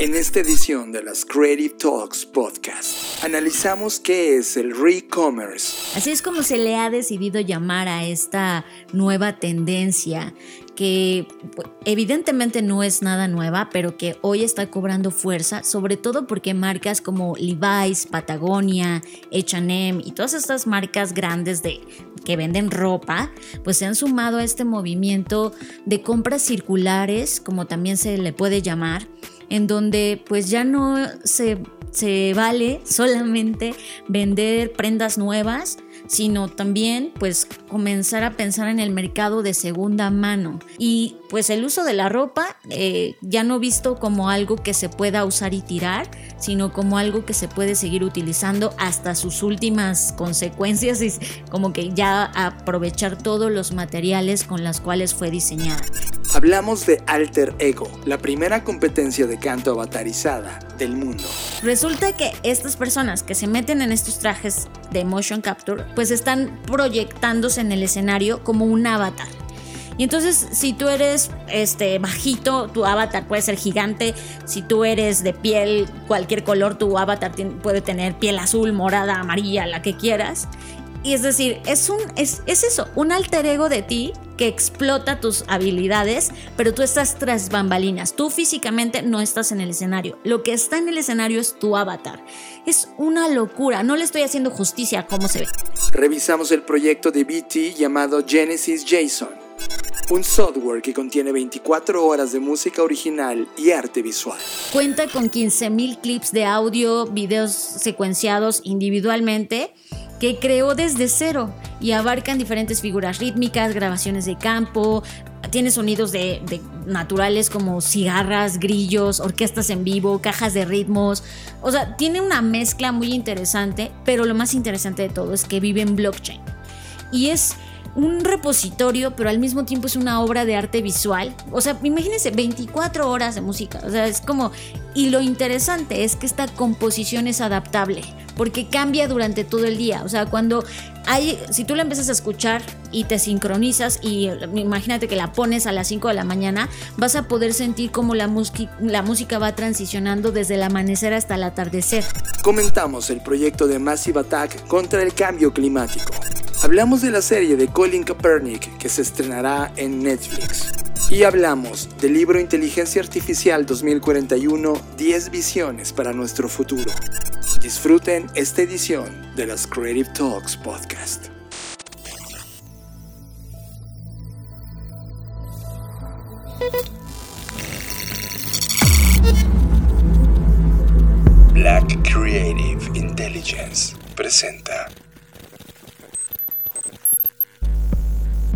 En esta edición de las Creative Talks Podcast, analizamos qué es el re-commerce. Así es como se le ha decidido llamar a esta nueva tendencia que evidentemente no es nada nueva, pero que hoy está cobrando fuerza, sobre todo porque marcas como Levi's, Patagonia, H&M y todas estas marcas grandes de que venden ropa, pues se han sumado a este movimiento de compras circulares, como también se le puede llamar, en donde pues ya no se, se vale solamente vender prendas nuevas, sino también pues comenzar a pensar en el mercado de segunda mano. Y pues el uso de la ropa eh, ya no visto como algo que se pueda usar y tirar, sino como algo que se puede seguir utilizando hasta sus últimas consecuencias y como que ya aprovechar todos los materiales con los cuales fue diseñada. Hablamos de Alter Ego, la primera competencia de canto avatarizada del mundo. Resulta que estas personas que se meten en estos trajes de motion capture, pues están proyectándose en el escenario como un avatar. Y entonces, si tú eres este bajito, tu avatar puede ser gigante. Si tú eres de piel, cualquier color, tu avatar puede tener piel azul, morada, amarilla, la que quieras. Y es decir, es, un, es, es eso, un alter ego de ti que explota tus habilidades, pero tú estás tras bambalinas. Tú físicamente no estás en el escenario. Lo que está en el escenario es tu avatar. Es una locura. No le estoy haciendo justicia a cómo se ve. Revisamos el proyecto de BT llamado Genesis JSON. Un software que contiene 24 horas de música original y arte visual. Cuenta con 15.000 clips de audio, videos secuenciados individualmente que creó desde cero y abarcan diferentes figuras rítmicas, grabaciones de campo, tiene sonidos de, naturales como cigarras, grillos, orquestas en vivo, cajas de ritmos. O sea, tiene una mezcla muy interesante, pero lo más interesante de todo es que vive en blockchain. Y es un repositorio, pero al mismo tiempo es una obra de arte visual. O sea, imagínense 24 horas de música. O sea, es como... Y lo interesante es que esta composición es adaptable porque cambia durante todo el día. O sea, cuando hay, si tú la empiezas a escuchar y te sincronizas y imagínate que la pones a las 5 de la mañana, vas a poder sentir cómo la, la música va transicionando desde el amanecer hasta el atardecer. Comentamos el proyecto de Massive Attack contra el cambio climático. Hablamos de la serie de Colin Kaepernick que se estrenará en Netflix. Y hablamos del libro Inteligencia Artificial 2041, 10 visiones para nuestro futuro. Disfruten esta edición de las Creative Talks Podcast. Black Creative Intelligence presenta.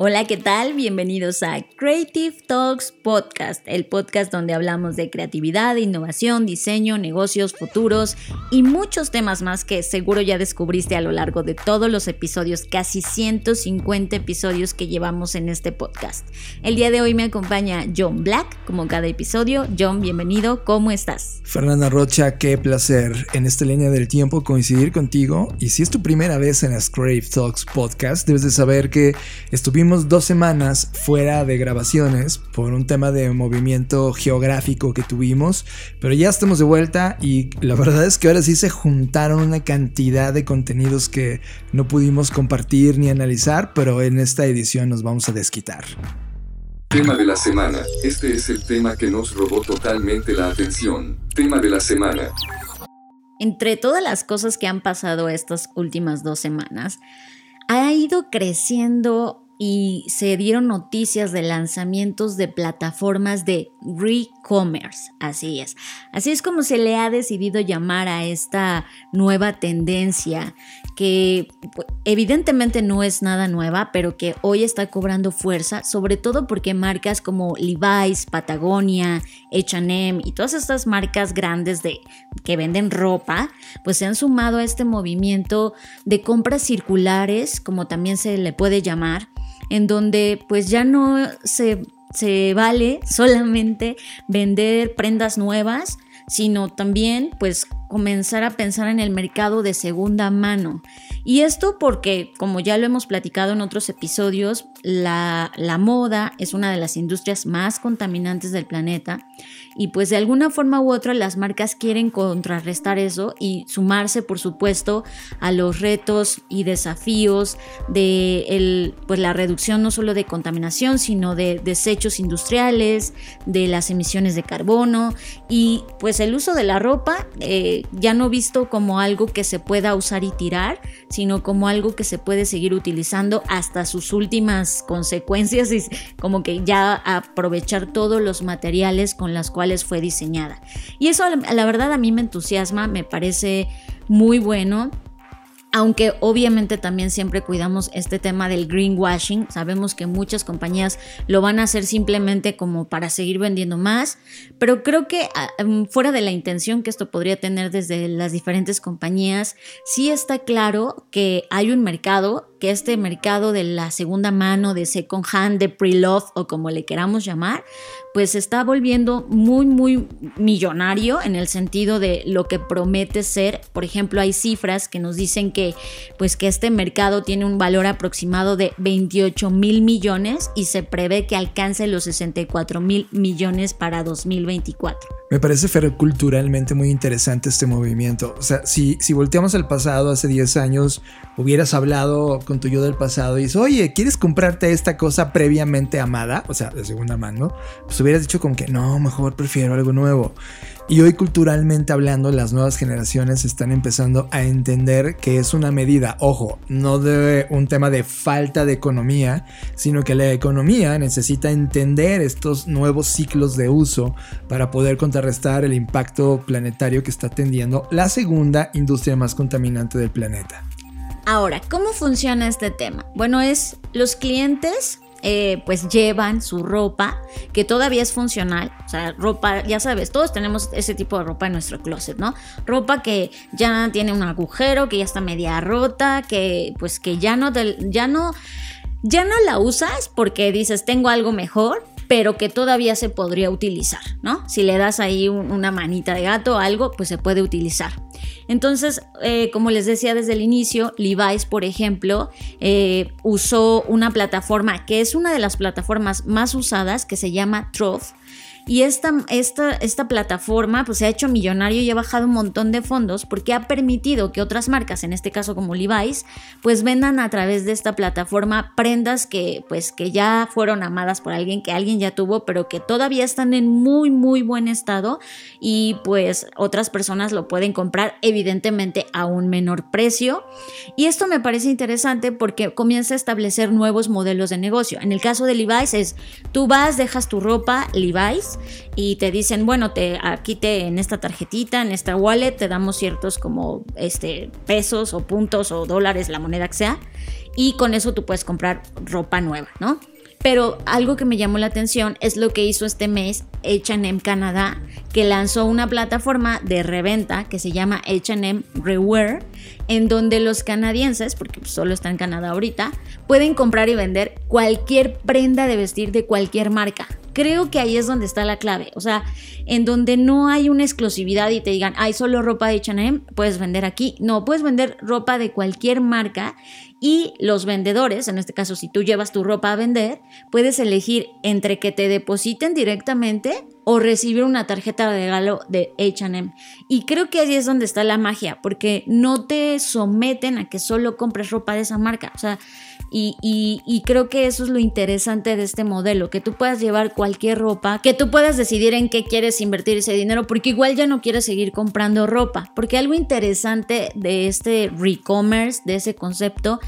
Hola, ¿qué tal? Bienvenidos a Creative Talks Podcast, el podcast donde hablamos de creatividad, innovación, diseño, negocios, futuros y muchos temas más que seguro ya descubriste a lo largo de todos los episodios, casi 150 episodios que llevamos en este podcast. El día de hoy me acompaña John Black, como cada episodio. John, bienvenido, ¿cómo estás? Fernanda Rocha, qué placer en esta línea del tiempo coincidir contigo. Y si es tu primera vez en Creative Talks Podcast, debes de saber que estuvimos dos semanas fuera de grabaciones por un tema de movimiento geográfico que tuvimos, pero ya estamos de vuelta y la verdad es que ahora sí se juntaron una cantidad de contenidos que no pudimos compartir ni analizar, pero en esta edición nos vamos a desquitar. Tema de la semana. Este es el tema que nos robó totalmente la atención. Tema de la semana. Entre todas las cosas que han pasado estas últimas dos semanas, ha ido creciendo y se dieron noticias de lanzamientos de plataformas de re-commerce. Así es. Así es como se le ha decidido llamar a esta nueva tendencia que pues, evidentemente no es nada nueva, pero que hoy está cobrando fuerza, sobre todo porque marcas como Levi's, Patagonia, H&M y todas estas marcas grandes de que venden ropa, pues se han sumado a este movimiento de compras circulares, como también se le puede llamar, en donde pues ya no se, se vale solamente vender prendas nuevas, sino también pues comenzar a pensar en el mercado de segunda mano. Y esto porque, como ya lo hemos platicado en otros episodios, la, la, moda es una de las industrias más contaminantes del planeta y pues de alguna forma u otra las marcas quieren contrarrestar eso y sumarse, por supuesto, a los retos y desafíos de el, pues, la reducción no solo de contaminación, sino de desechos industriales, de las emisiones de carbono y pues el uso de la ropa eh, ya no visto como algo que se pueda usar y tirar, sino como algo que se puede seguir utilizando hasta sus últimas consecuencias y como que ya aprovechar todos los materiales con las cuales fue diseñada. Y eso la verdad a mí me entusiasma, me parece muy bueno aunque obviamente también siempre cuidamos este tema del greenwashing, sabemos que muchas compañías lo van a hacer simplemente como para seguir vendiendo más, pero creo que ah, em, fuera de la intención que esto podría tener desde las diferentes compañías, sí está claro que hay un mercado, que este mercado de la segunda mano, de second hand, de pre-love o como le queramos llamar, pues se está volviendo muy, muy millonario en el sentido de lo que promete ser. Por ejemplo, hay cifras que nos dicen que, pues, que este mercado tiene un valor aproximado de 28 mil millones y se prevé que alcance los 64 mil millones para 2024. Me parece culturalmente muy interesante este movimiento. O sea, si, si volteamos al pasado, hace 10 años, hubieras hablado con tu yo del pasado y dices, oye, ¿quieres comprarte esta cosa previamente amada? O sea, de segunda mano. Pues hubieras dicho como que no, mejor prefiero algo nuevo. Y hoy culturalmente hablando, las nuevas generaciones están empezando a entender que es una medida, ojo, no de un tema de falta de economía, sino que la economía necesita entender estos nuevos ciclos de uso para poder contrarrestar el impacto planetario que está teniendo la segunda industria más contaminante del planeta. Ahora, ¿cómo funciona este tema? Bueno, es los clientes eh, pues llevan su ropa que todavía es funcional, o sea, ropa, ya sabes, todos tenemos ese tipo de ropa en nuestro closet, ¿no? Ropa que ya tiene un agujero, que ya está media rota, que pues que ya no, ya no, ya no la usas porque dices tengo algo mejor, pero que todavía se podría utilizar, ¿no? Si le das ahí una manita de gato o algo, pues se puede utilizar. Entonces, eh, como les decía desde el inicio, Levi's, por ejemplo, eh, usó una plataforma que es una de las plataformas más usadas, que se llama Troth, y esta, esta, esta plataforma pues, se ha hecho millonario y ha bajado un montón de fondos porque ha permitido que otras marcas, en este caso como Levi's, pues vendan a través de esta plataforma prendas que, pues, que ya fueron amadas por alguien, que alguien ya tuvo, pero que todavía están en muy, muy buen estado y pues otras personas lo pueden comprar evidentemente a un menor precio. Y esto me parece interesante porque comienza a establecer nuevos modelos de negocio. En el caso de Levi's es, tú vas, dejas tu ropa Levi's, y te dicen, bueno, te, aquí te, en esta tarjetita, en esta wallet, te damos ciertos como este, pesos o puntos o dólares, la moneda que sea, y con eso tú puedes comprar ropa nueva, ¿no? Pero algo que me llamó la atención es lo que hizo este mes HM Canadá, que lanzó una plataforma de reventa que se llama HM Rewear, en donde los canadienses, porque solo está en Canadá ahorita, pueden comprar y vender cualquier prenda de vestir de cualquier marca. Creo que ahí es donde está la clave. O sea, en donde no hay una exclusividad y te digan, hay solo ropa de HM, puedes vender aquí. No, puedes vender ropa de cualquier marca y los vendedores, en este caso si tú llevas tu ropa a vender, puedes elegir entre que te depositen directamente o recibir una tarjeta de regalo de HM. Y creo que ahí es donde está la magia, porque no te someten a que solo compres ropa de esa marca. O sea, y, creo que eso es lo interesante de este modelo, que tú puedas llevar cualquier ropa, que tú puedas decidir en qué quieres invertir ese dinero, porque igual ya no quieres seguir comprando ropa. Porque algo interesante de este re-commerce, de ese concepto,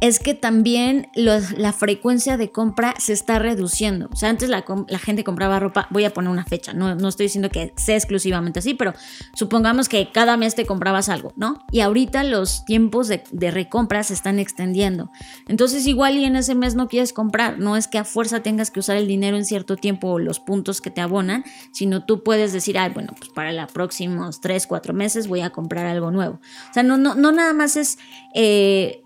es que también la frecuencia de compra se está reduciendo. O sea, antes la, gente compraba ropa, voy a poner una fecha, no, no, estoy diciendo que sea exclusivamente así, pero supongamos que cada mes te comprabas algo, ¿no? Y ahorita los tiempos de, recompra se están extendiendo. Entonces igual y en ese mes no quieres comprar, no es que a fuerza tengas que usar el dinero en cierto tiempo o los puntos que te abonan, sino tú puedes decir, ay, bueno, pues para los próximos 3, 4 meses voy a comprar algo nuevo. O sea, no, no, no nada más es... Eh,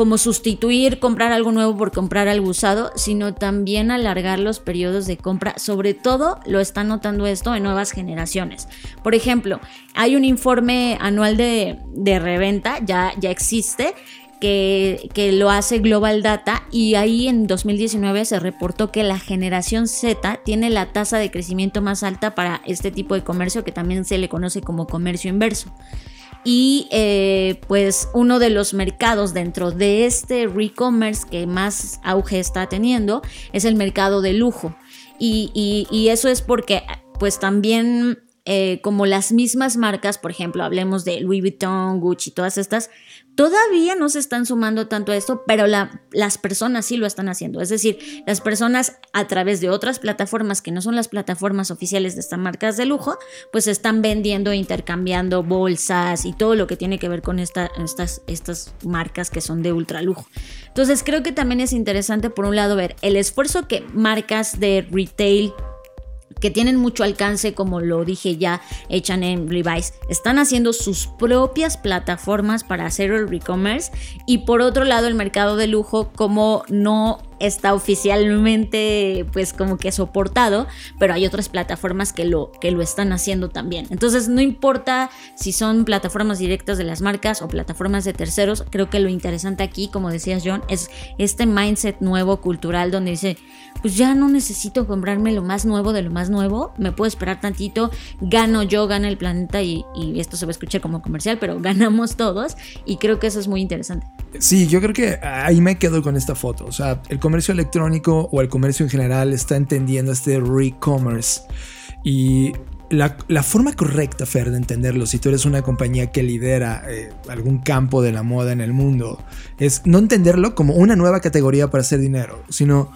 como sustituir comprar algo nuevo por comprar algo usado, sino también alargar los periodos de compra. Sobre todo lo están notando esto en nuevas generaciones. Por ejemplo, hay un informe anual de, reventa, ya, ya existe, que, que, lo hace Global Data y ahí en 2019 se reportó que la generación Z tiene la tasa de crecimiento más alta para este tipo de comercio que también se le conoce como comercio inverso y eh, pues uno de los mercados dentro de este re-commerce que más auge está teniendo es el mercado de lujo. Y, eso es porque pues también eh, como las mismas marcas, por ejemplo, hablemos de Louis Vuitton, Gucci, todas estas, Todavía no se están sumando tanto a esto, pero las personas sí lo están haciendo. Es decir, las personas a través de otras plataformas que no son las plataformas oficiales de estas marcas de lujo, pues están vendiendo, intercambiando bolsas y todo lo que tiene que ver con estas, estas marcas que son de ultra lujo. Entonces creo que también es interesante por un lado ver el esfuerzo que marcas de retail que tienen mucho alcance, como lo dije ya, H&M, Levi's, están haciendo sus propias plataformas para hacer el e-commerce y por otro lado el mercado de lujo como no está oficialmente pues como que soportado, pero hay otras plataformas que lo, que lo están haciendo también. Entonces no importa si son plataformas directas de las marcas o plataformas de terceros, creo que lo interesante aquí, como decías John, es este mindset nuevo cultural donde dice, pues ya no necesito comprarme lo más nuevo de lo más nuevo, me puedo esperar tantito, gano yo, gana el planeta y, esto se va a escuchar como comercial, pero ganamos todos y creo que eso es muy interesante. Sí, yo creo que ahí me quedo con esta foto, o sea, el comercio electrónico o el comercio en general está entendiendo este re-commerce. Y la, forma correcta, Fer, de entenderlo, si tú eres una compañía que lidera eh, algún campo de la moda en el mundo, es no entenderlo como una nueva categoría para hacer dinero, sino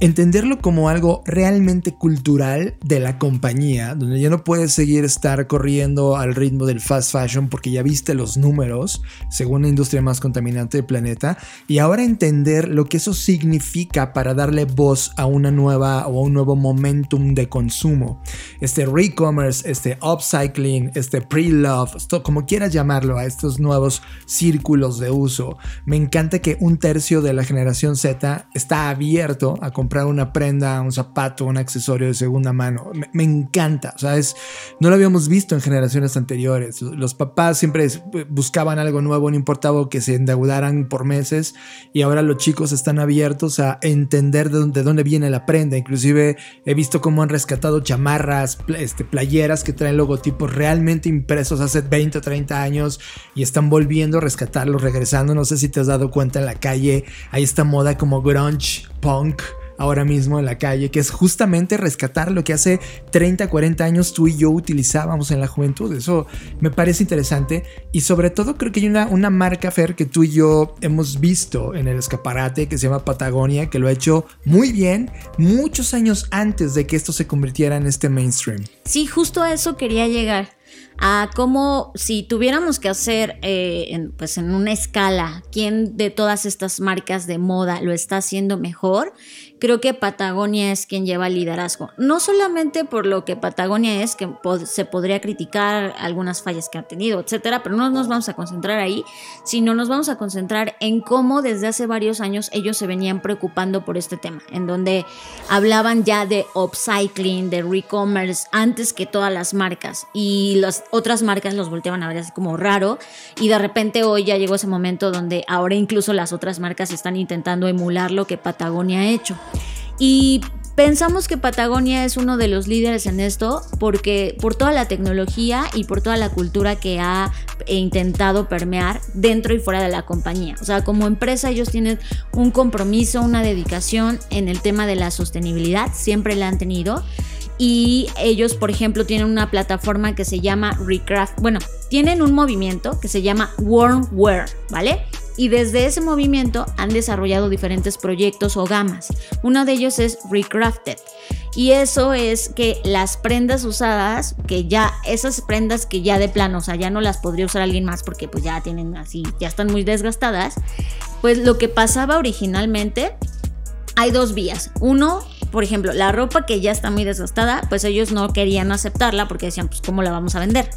entenderlo como algo realmente cultural de la compañía, donde ya no puedes seguir estar corriendo al ritmo del fast fashion porque ya viste los números, según la industria más contaminante del planeta, y ahora entender lo que eso significa para darle voz a una nueva o a un nuevo momentum de consumo. Este re-commerce, este upcycling, este pre-love, como quieras llamarlo, a estos nuevos círculos de uso. Me encanta que un tercio de la generación Z está abierto a comprar una prenda, un zapato, un accesorio de segunda mano. Me, encanta, o sea, no lo habíamos visto en generaciones anteriores. Los papás siempre buscaban algo nuevo, no importaba que se endeudaran por meses y ahora los chicos están abiertos a entender de dónde, de dónde viene la prenda. Inclusive he visto cómo han rescatado chamarras, este, playeras que traen logotipos realmente impresos hace 20 o 30 años y están volviendo a rescatarlos, regresando. No sé si te has dado cuenta en la calle, hay esta moda como grunge, punk ahora mismo en la calle, que es justamente rescatar lo que hace 30, 40 años tú y yo utilizábamos en la juventud. Eso me parece interesante y sobre todo creo que hay una, una marca, Fer, que tú y yo hemos visto en el escaparate que se llama Patagonia, que lo ha hecho muy bien muchos años antes de que esto se convirtiera en este mainstream. Sí, justo a eso quería llegar a cómo si tuviéramos que hacer eh, en, pues en una escala quién de todas estas marcas de moda lo está haciendo mejor, creo que Patagonia es quien lleva el liderazgo. No solamente por lo que Patagonia es, que se podría criticar algunas fallas que ha tenido, etcétera, pero no nos vamos a concentrar ahí, sino nos vamos a concentrar en cómo desde hace varios años ellos se venían preocupando por este tema, en donde hablaban ya de upcycling, de re-commerce, antes que todas las marcas. Y las otras marcas los volteaban a ver así como raro. Y de repente hoy ya llegó ese momento donde ahora incluso las otras marcas están intentando emular lo que Patagonia ha hecho. Y pensamos que Patagonia es uno de los líderes en esto porque por toda la tecnología y por toda la cultura que ha intentado permear dentro y fuera de la compañía. O sea, como empresa ellos tienen un compromiso, una dedicación en el tema de la sostenibilidad, siempre la han tenido. Y ellos, por ejemplo, tienen una plataforma que se llama Recraft. Bueno, tienen un movimiento que se llama Warm Wear, ¿vale? Y desde ese movimiento han desarrollado diferentes proyectos o gamas. Uno de ellos es Recrafted. Y eso es que las prendas usadas, que ya, esas prendas que ya de plano, o sea, ya no las podría usar alguien más porque pues ya tienen así, ya están muy desgastadas, pues lo que pasaba originalmente, hay dos vías. Uno, por ejemplo, la ropa que ya está muy desgastada, pues ellos no querían aceptarla porque decían, pues, ¿cómo la vamos a vender?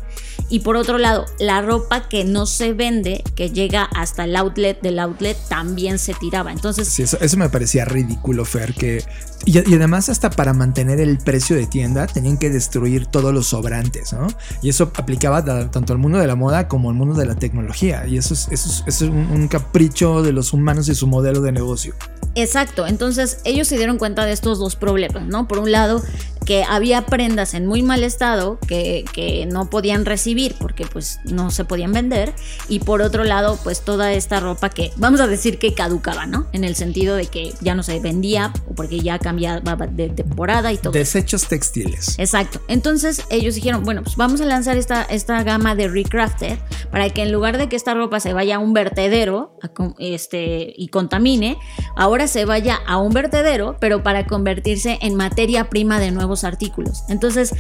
Y por otro lado, la ropa que no se vende, que llega hasta el outlet del outlet, también se tiraba. Entonces. Sí, eso, eso me parecía ridículo, Fer, que. Y, además, hasta para mantener el precio de tienda, tenían que destruir todos los sobrantes, ¿no? Y eso aplicaba tanto al mundo de la moda como al mundo de la tecnología. Y eso es, eso es, un capricho de los humanos y su modelo de negocio. Exacto, entonces ellos se dieron cuenta de estos dos problemas, ¿no? Por un lado, que había prendas en muy mal estado que, que, no podían recibir porque pues no se podían vender y por otro lado pues toda esta ropa que vamos a decir que caducaba, ¿no? En el sentido de que ya no se vendía o porque ya cambiaba de temporada y todo. Desechos textiles. Exacto. Entonces ellos dijeron, bueno, pues vamos a lanzar esta, esta gama de Recrafted para que en lugar de que esta ropa se vaya a un vertedero este, y contamine, ahora se vaya a un vertedero pero para convertirse en materia prima de nuevo artículos. Entonces,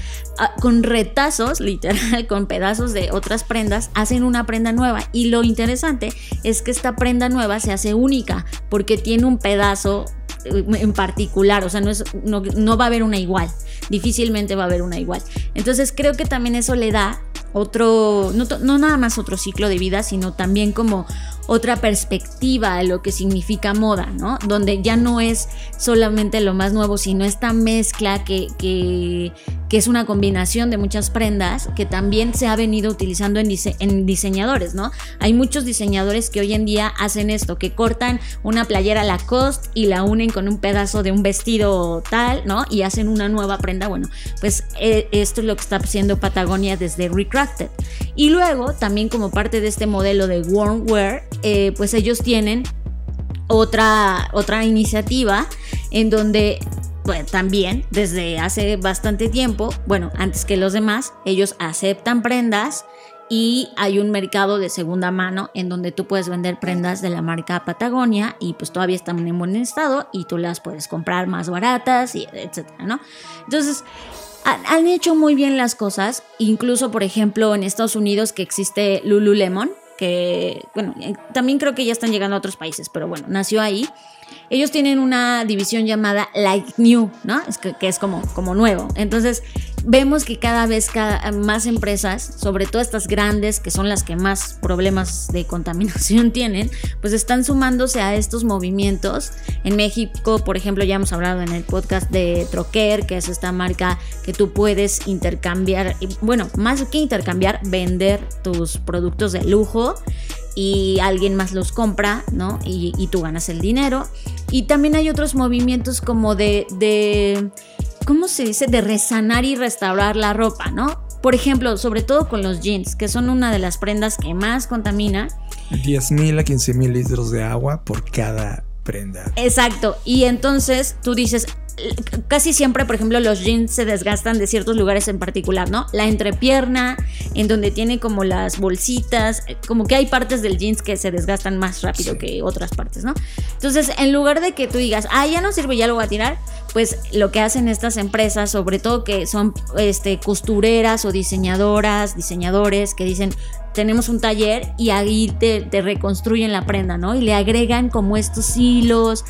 con retazos, literal, con pedazos de otras prendas, hacen una prenda nueva. Y lo interesante es que esta prenda nueva se hace única porque tiene un pedazo eh, en particular, o sea, no, es, no, no va a haber una igual, difícilmente va a haber una igual. Entonces creo que también eso le da otro, no, no nada más otro ciclo de vida, sino también como otra perspectiva de lo que significa moda, ¿no? Donde ya no es solamente lo más nuevo, sino esta mezcla que, que, que es una combinación de muchas prendas que también se ha venido utilizando en, dise en, diseñadores, ¿no? Hay muchos diseñadores que hoy en día hacen esto, que cortan una playera Lacoste y la unen con un pedazo de un vestido tal, ¿no? Y hacen una nueva prenda. Bueno, pues eh, esto es lo que está haciendo Patagonia desde Recrafted. Y luego, también como parte de este modelo de warm wear, eh, pues ellos tienen otra, otra iniciativa en donde pues, también desde hace bastante tiempo, bueno, antes que los demás, ellos aceptan prendas y hay un mercado de segunda mano en donde tú puedes vender prendas de la marca Patagonia y pues todavía están en buen estado y tú las puedes comprar más baratas y etcétera, ¿no? Entonces, han hecho muy bien las cosas, incluso por ejemplo en Estados Unidos que existe Lululemon, que, bueno, eh, también creo que ya están llegando a otros países, pero bueno, nació ahí. Ellos tienen una división llamada Like New, ¿no? Es que, que es como, como nuevo. Entonces, vemos que cada vez cada, más empresas, sobre todo estas grandes, que son las que más problemas de contaminación tienen, pues están sumándose a estos movimientos. En México, por ejemplo, ya hemos hablado en el podcast de Troquer, que es esta marca que tú puedes intercambiar, bueno, más que intercambiar, vender tus productos de lujo y alguien más los compra, ¿no? Y, y, tú ganas el dinero. Y también hay otros movimientos como de, de, ¿cómo se dice? De resanar y restaurar la ropa, ¿no? Por ejemplo, sobre todo con los jeans, que son una de las prendas que más contamina. 10 mil a 15 mil litros de agua por cada prenda. Exacto. Y entonces tú dices, casi siempre, por ejemplo, los jeans se desgastan de ciertos lugares en particular, ¿no? La entrepierna, en donde tiene como las bolsitas, como que hay partes del jeans que se desgastan más rápido sí. que otras partes, ¿no? Entonces, en lugar de que tú digas, ah, ya no sirve, ya lo voy a tirar, pues lo que hacen estas empresas, sobre todo que son este, costureras o diseñadoras, diseñadores, que dicen, tenemos un taller y ahí te, te, reconstruyen la prenda, ¿no? Y le agregan como estos hilos.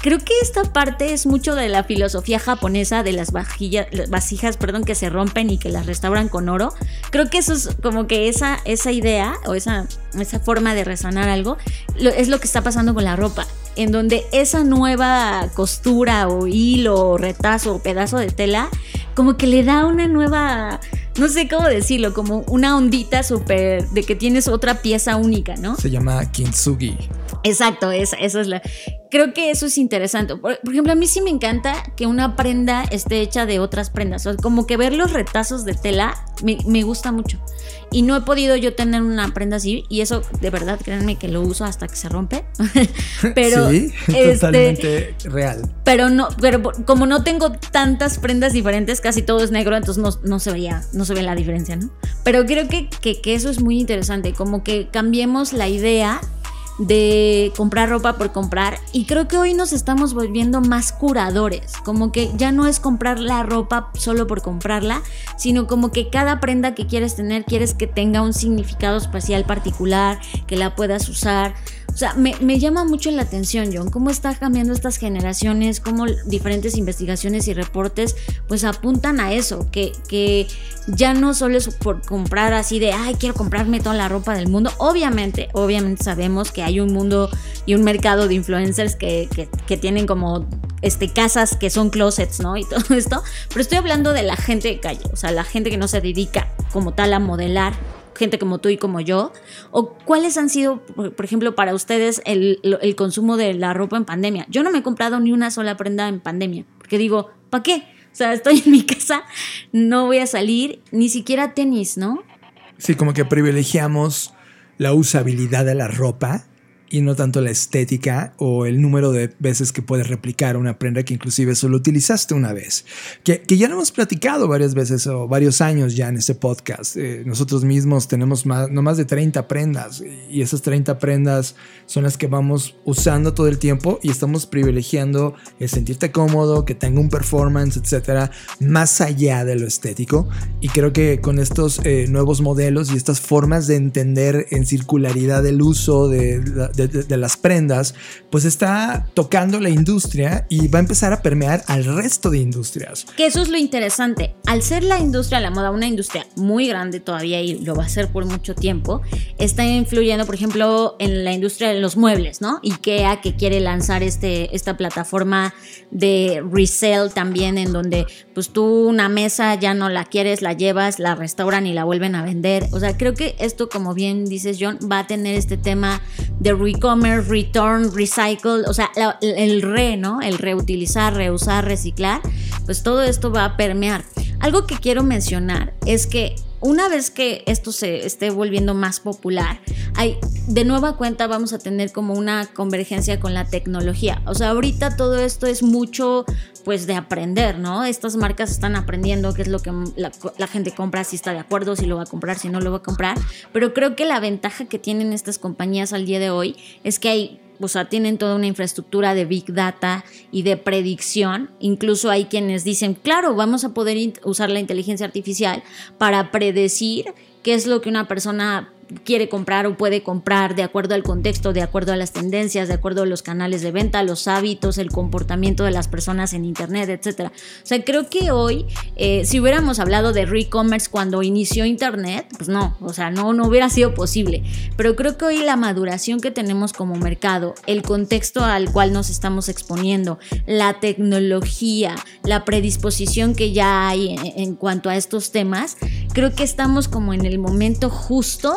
Creo que esta parte es mucho de la filosofía japonesa de las vajillas, vasijas, perdón, que se rompen y que las restauran con oro. Creo que eso es como que esa, esa idea o esa, esa forma de resonar algo lo, es lo que está pasando con la ropa. En donde esa nueva costura o hilo o retazo o pedazo de tela como que le da una nueva no sé cómo decirlo, como una ondita súper de que tienes otra pieza única, ¿no? Se llama kintsugi. Exacto, esa, esa es la. Creo que eso es interesante. Por, por, ejemplo, a mí sí me encanta que una prenda esté hecha de otras prendas. O sea, como que ver los retazos de tela me, me, gusta mucho. Y no he podido yo tener una prenda así. Y eso, de verdad, créanme que lo uso hasta que se rompe. pero. Sí, este, totalmente real. Pero no, pero como no tengo tantas prendas diferentes, casi todo es negro, entonces no, no se veía, no se ve la diferencia, ¿no? Pero creo que, que, que eso es muy interesante. Como que cambiemos la idea de comprar ropa por comprar y creo que hoy nos estamos volviendo más curadores, como que ya no es comprar la ropa solo por comprarla, sino como que cada prenda que quieres tener quieres que tenga un significado espacial particular, que la puedas usar. O sea, me, llama mucho la atención, John, cómo está cambiando estas generaciones, cómo diferentes investigaciones y reportes pues apuntan a eso, que, que ya no solo es por comprar así de, ay, quiero comprarme toda la ropa del mundo. Obviamente, obviamente sabemos que hay un mundo y un mercado de influencers que, que, tienen como este, casas que son closets, ¿no? Y todo esto. Pero estoy hablando de la gente de calle, o sea, la gente que no se dedica como tal a modelar gente como tú y como yo? ¿O cuáles han sido, por ejemplo, para ustedes el, el, consumo de la ropa en pandemia? Yo no me he comprado ni una sola prenda en pandemia, porque digo, ¿para qué? O sea, estoy en mi casa, no voy a salir, ni siquiera tenis, ¿no? Sí, como que privilegiamos la usabilidad de la ropa y no tanto la estética o el número de veces que puedes replicar una prenda que inclusive solo utilizaste una vez. Que, que ya lo hemos platicado varias veces o varios años ya en este podcast. Eh, nosotros mismos tenemos más, no más de 30 prendas y esas 30 prendas son las que vamos usando todo el tiempo y estamos privilegiando el sentirte cómodo, que tenga un performance, etcétera, más allá de lo estético. Y creo que con estos eh, nuevos modelos y estas formas de entender en circularidad el uso de, de de, las prendas, pues está tocando la industria y va a empezar a permear al resto de industrias. Que eso es lo interesante. Al ser la industria de la moda una industria muy grande todavía y lo va a ser por mucho tiempo, está influyendo, por ejemplo, en la industria de los muebles, ¿no? IKEA que quiere lanzar este, esta plataforma de resell también en donde pues tú una mesa ya no la quieres, la llevas, la restauran y la vuelven a vender. O sea, creo que esto, como bien dices John, va a tener este tema de e-commerce, return, recycle, o sea, el re, ¿no? El reutilizar, reusar, reciclar, pues todo esto va a permear. Algo que quiero mencionar es que una vez que esto se esté volviendo más popular, hay, de nueva cuenta vamos a tener como una convergencia con la tecnología. O sea, ahorita todo esto es mucho pues de aprender, ¿no? Estas marcas están aprendiendo qué es lo que la, la, gente compra, si está de acuerdo, si lo va a comprar, si no lo va a comprar. Pero creo que la ventaja que tienen estas compañías al día de hoy es que hay o sea, tienen toda una infraestructura de big data y de predicción. Incluso hay quienes dicen, claro, vamos a poder usar la inteligencia artificial para predecir qué es lo que una persona quiere comprar o puede comprar de acuerdo al contexto, de acuerdo a las tendencias, de acuerdo a los canales de venta, los hábitos, el comportamiento de las personas en Internet, etc. O sea, creo que hoy, eh, si hubiéramos hablado de re-commerce cuando inició Internet, pues no, o sea, no, no hubiera sido posible. Pero creo que hoy la maduración que tenemos como mercado, el contexto al cual nos estamos exponiendo, la tecnología, la predisposición que ya hay en cuanto a estos temas, creo que estamos como en el momento justo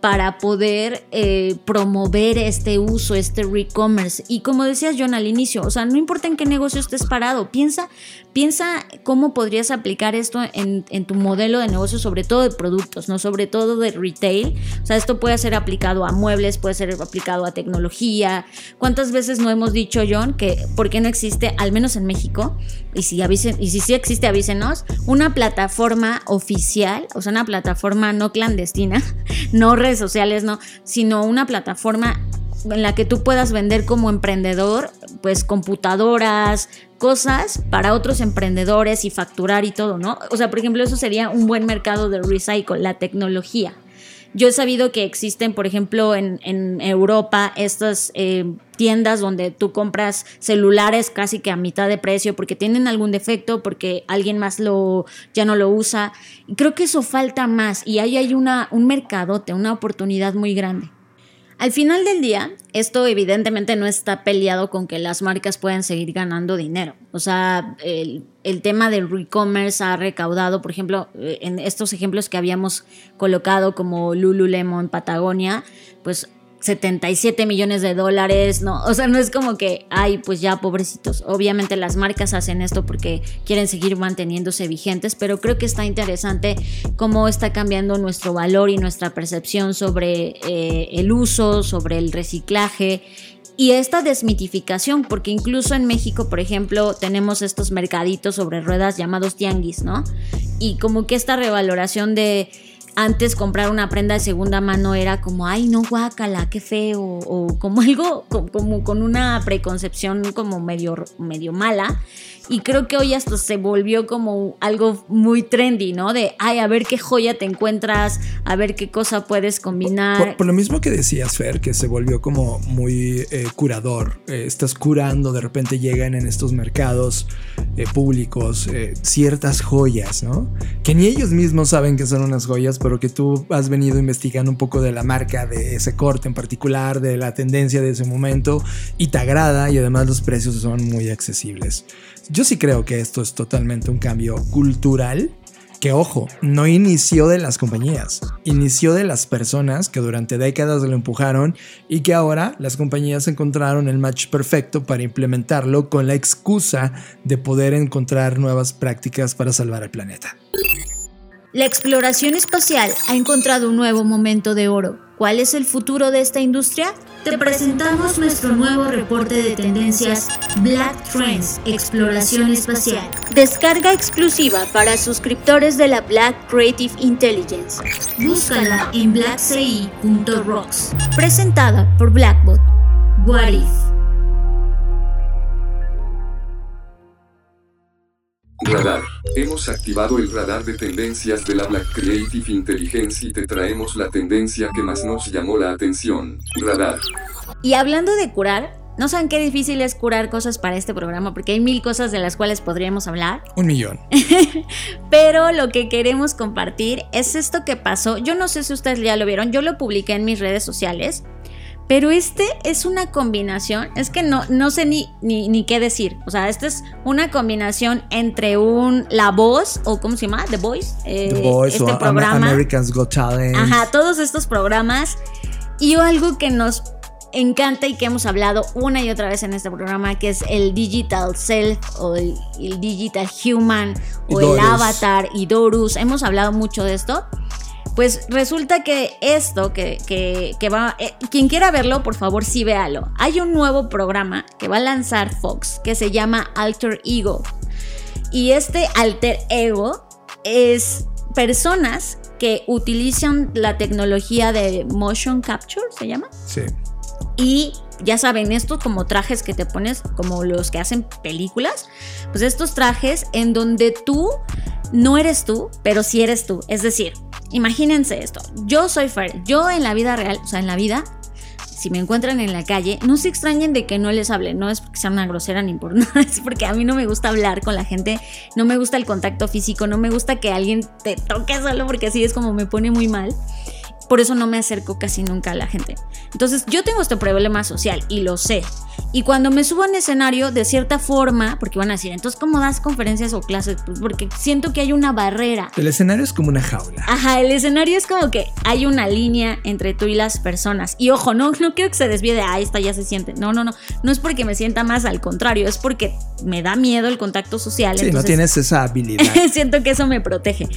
para poder eh, promover este uso, este re-commerce. Y como decías John al inicio, o sea, no importa en qué negocio estés parado, piensa, piensa cómo podrías aplicar esto en, tu modelo de negocio, sobre todo de productos, no sobre todo de retail. O sea, esto puede ser aplicado a muebles, puede ser aplicado a tecnología. ¿Cuántas veces no hemos dicho, John, que por qué no existe, al menos en México, y si, avisen, y si sí existe, avísenos, una plataforma oficial, o sea, una plataforma no clandestina, no sociales, no, sino una plataforma en la que tú puedas vender como emprendedor, pues computadoras, cosas para otros emprendedores y facturar y todo, ¿no? O sea, por ejemplo, eso sería un buen mercado de recycle, la tecnología. Yo he sabido que existen, por ejemplo, en, Europa estas eh, tiendas donde tú compras celulares casi que a mitad de precio porque tienen algún defecto, porque alguien más lo, ya no lo usa. Creo que eso falta más y ahí hay una, un mercadote, una oportunidad muy grande. Al final del día, esto evidentemente no está peleado con que las marcas puedan seguir ganando dinero. O sea, el, tema del e-commerce ha recaudado, por ejemplo, eh, en estos ejemplos que habíamos colocado como Lululemon, Patagonia, pues 77 millones de dólares, ¿no? O sea, no es como que, ay, pues ya pobrecitos. Obviamente las marcas hacen esto porque quieren seguir manteniéndose vigentes, pero creo que está interesante cómo está cambiando nuestro valor y nuestra percepción sobre eh, el uso, sobre el reciclaje y esta desmitificación, porque incluso en México, por ejemplo, tenemos estos mercaditos sobre ruedas llamados tianguis, ¿no? Y como que esta revaloración de antes comprar una prenda de segunda mano era como, ay, no, guácala, qué feo, o como algo, como, con una preconcepción como medio, medio mala. Y creo que hoy hasta se volvió como algo muy trendy, ¿no? De, ay, a ver qué joya te encuentras, a ver qué cosa puedes combinar. Por, lo mismo que decías, Fer, que se volvió como muy eh, curador. Eh, estás curando, de repente llegan en estos mercados eh, públicos ciertas joyas, ¿no? Que ni ellos mismos saben que son unas joyas, pero que tú has venido investigando un poco de la marca, de ese corte en particular, de la tendencia de ese momento, y te agrada, y además los precios son muy accesibles. Yo sí creo que esto es totalmente un cambio cultural que ojo, no inició de las compañías, inició de las personas que durante décadas lo empujaron y que ahora las compañías encontraron el match perfecto para implementarlo con la excusa de poder encontrar nuevas prácticas para salvar el planeta. La exploración espacial ha encontrado un nuevo momento de oro. ¿Cuál es el futuro de esta industria? Te presentamos nuestro nuevo reporte de tendencias Black Trends Exploración Espacial. Descarga exclusiva para suscriptores de la Black Creative Intelligence. Búscala en blackci.rocks. Presentada por Blackbot. What If? Radar. Hemos activado el radar de tendencias de la Black Creative Intelligence y te traemos la tendencia que más nos llamó la atención. Radar. Y hablando de curar, no saben qué difícil es curar cosas para este programa porque hay mil cosas de las cuales podríamos hablar. Un millón. Pero lo que queremos compartir es esto que pasó. Yo no sé si ustedes ya lo vieron, yo lo publiqué en mis redes sociales. Pero este es una combinación, es que no, no sé ni, ni, qué decir. O sea, esta es una combinación entre un La Voz, o ¿cómo se llama? The Voice. Eh, The Voice este o programa. Americans Got Talent. Ajá, todos estos programas. Y algo que nos encanta y que hemos hablado una y otra vez en este programa, que es el Digital Self o el, Digital Human o el Avatar y Dorus. Hemos hablado mucho de esto. Pues resulta que esto, que, que, va, eh, quien quiera verlo, por favor sí véalo. Hay un nuevo programa que va a lanzar Fox que se llama Alter Ego. Y este alter ego es personas que utilizan la tecnología de motion capture, ¿se llama? Sí. Y ya saben, estos como trajes que te pones, como los que hacen películas, pues estos trajes en donde tú no eres tú, pero sí eres tú. Es decir, imagínense esto. Yo soy Fer. Yo en la vida real, o sea, en la vida, si me encuentran en la calle, no se extrañen de que no les hable. No es porque sea una grosera ni por nada, es porque a mí no me gusta hablar con la gente, no me gusta el contacto físico, no me gusta que alguien te toque solo porque así es como me pone muy mal. Por eso no me acerco casi nunca a la gente. Entonces yo tengo este problema social y lo sé. Y cuando me subo en escenario, de cierta forma, porque van a decir, entonces, ¿cómo das conferencias o clases? Pues porque siento que hay una barrera. El escenario es como una jaula. Ajá, el escenario es como que hay una línea entre tú y las personas. Y ojo, no, no quiero que se desvíe de, ah, esta ya se siente. No, no, no. No es porque me sienta más, al contrario, es porque me da miedo el contacto social. Sí, no tienes esa habilidad. siento que eso me protege.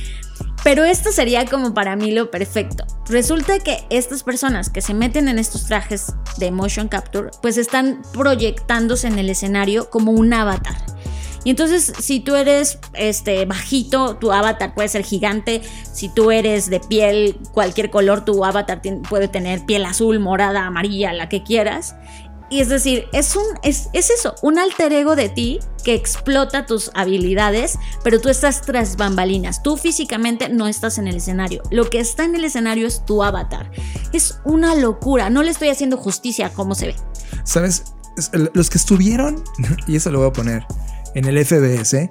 Pero esto sería como para mí lo perfecto. Resulta que estas personas que se meten en estos trajes de motion capture, pues están proyectándose en el escenario como un avatar. Y entonces, si tú eres este bajito, tu avatar puede ser gigante. Si tú eres de piel cualquier color, tu avatar puede tener piel azul, morada, amarilla, la que quieras. Y es decir, es, un, es, eso, un alter ego de ti que explota tus habilidades, pero tú estás tras bambalinas. Tú físicamente no estás en el escenario. Lo que está en el escenario es tu avatar. Es una locura. No le estoy haciendo justicia a cómo se ve. ¿Sabes? Los que estuvieron, y eso lo voy a poner, en el FBS,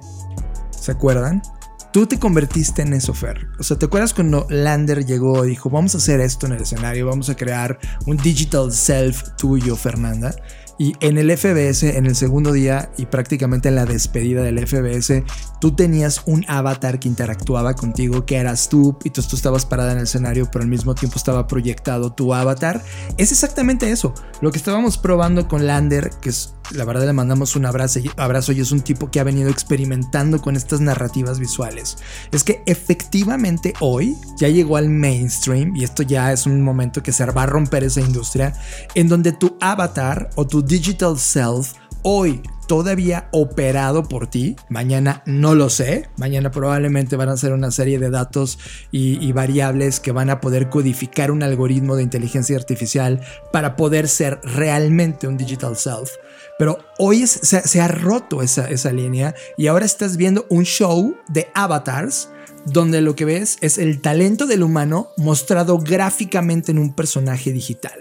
¿se acuerdan? Tú te convertiste en eso, Fer. O sea, ¿te acuerdas cuando Lander llegó y dijo, vamos a hacer esto en el escenario, vamos a crear un digital self tuyo, Fernanda? Y en el FBS, en el segundo día y prácticamente en la despedida del FBS, tú tenías un avatar que interactuaba contigo, que eras tú, y tú, tú estabas parada en el escenario, pero al mismo tiempo estaba proyectado tu avatar. Es exactamente eso. Lo que estábamos probando con Lander, que es la verdad le mandamos un abrazo, abrazo y es un tipo que ha venido experimentando con estas narrativas visuales. Es que efectivamente hoy ya llegó al mainstream y esto ya es un momento que se va a romper esa industria en donde tu avatar o tu digital self hoy todavía operado por ti. Mañana no lo sé. Mañana probablemente van a ser una serie de datos y, variables que van a poder codificar un algoritmo de inteligencia artificial para poder ser realmente un digital self. Pero hoy se, se, ha roto esa, esa línea y ahora estás viendo un show de avatars donde lo que ves es el talento del humano mostrado gráficamente en un personaje digital.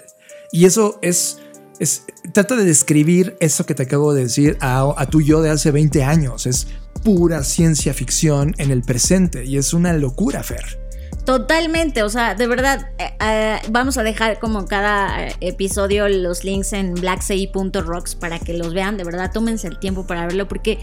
Y eso es es, trata de describir eso que te acabo de decir a, a tu yo de hace 20 años. Es pura ciencia ficción en el presente y es una locura, Fer. Totalmente, o sea, de verdad, eh, eh, vamos a dejar como cada episodio los links en blacksea.rocks para que los vean, de verdad, tómense el tiempo para verlo porque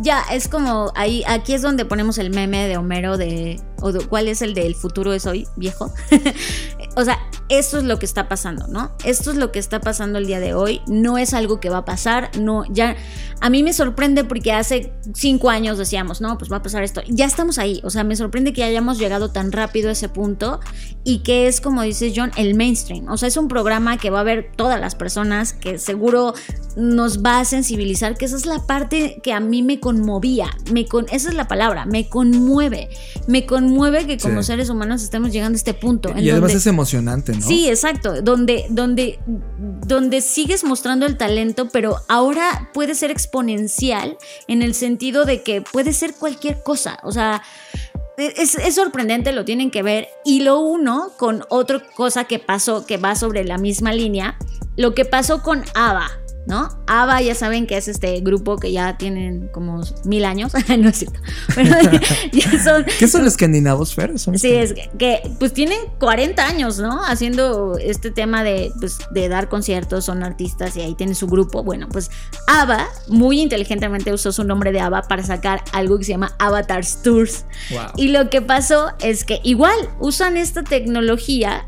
ya es como ahí, aquí es donde ponemos el meme de Homero de, o de, ¿cuál es el del futuro es hoy, viejo? o sea, esto es lo que está pasando, ¿no? Esto es lo que está pasando el día de hoy, no es algo que va a pasar, no, ya, a mí me sorprende porque hace cinco años decíamos, no, pues va a pasar esto, ya estamos ahí, o sea, me sorprende que hayamos llegado tan rápido a ese punto y que es, como dice John, el mainstream, o sea, es un programa que va a ver todas las personas, que seguro nos va a sensibilizar, que esa es la parte que a mí me conmovía, me con, esa es la palabra, me conmueve, me conmueve que como sí. seres humanos estemos llegando a este punto. En y además donde, emocionante, ¿no? Sí, exacto, donde, donde, donde sigues mostrando el talento, pero ahora puede ser exponencial en el sentido de que puede ser cualquier cosa, o sea... Es, es, sorprendente, lo tienen que ver. Y lo uno con otra cosa que pasó, que va sobre la misma línea, lo que pasó con Ava. ¿No? ABBA ya saben que es este grupo que ya tienen como mil años, no es cierto. Pero ya son, ¿Qué son los escandinavos, Fer? ¿Son sí, es que, que, pues tienen 40 años, ¿no? Haciendo este tema de, pues, de dar conciertos, son artistas y ahí tienen su grupo. Bueno, pues ABBA muy inteligentemente usó su nombre de ABBA para sacar algo que se llama Avatars Tours. Wow. Y lo que pasó es que igual usan esta tecnología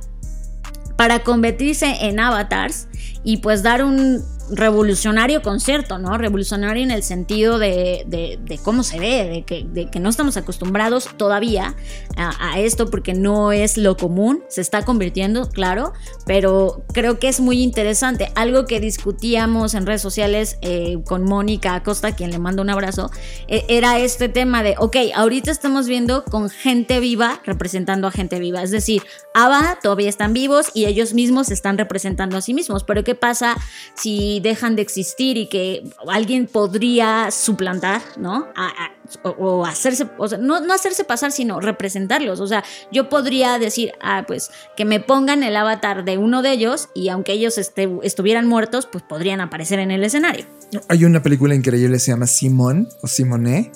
para convertirse en avatars y pues dar un revolucionario concierto, ¿no? Revolucionario en el sentido de, de, cómo se ve, de que, de que, no estamos acostumbrados todavía a, esto porque no es lo común, se está convirtiendo, claro, pero creo que es muy interesante. Algo que discutíamos en redes sociales eh, con Mónica Acosta, quien le mando un abrazo, eh, era este tema de, ok, ahorita estamos viendo con gente viva representando a gente viva, es decir, ABBA todavía están vivos y ellos mismos están representando a sí mismos, pero ¿qué pasa si dejan de existir y que alguien podría suplantar, ¿no? O, hacerse, o sea, no, no, hacerse pasar, sino representarlos. O sea, yo podría decir, ah, pues que me pongan el avatar de uno de ellos y aunque ellos este, estuvieran muertos, pues podrían aparecer en el escenario. Hay una película increíble, se llama Simón o Simone.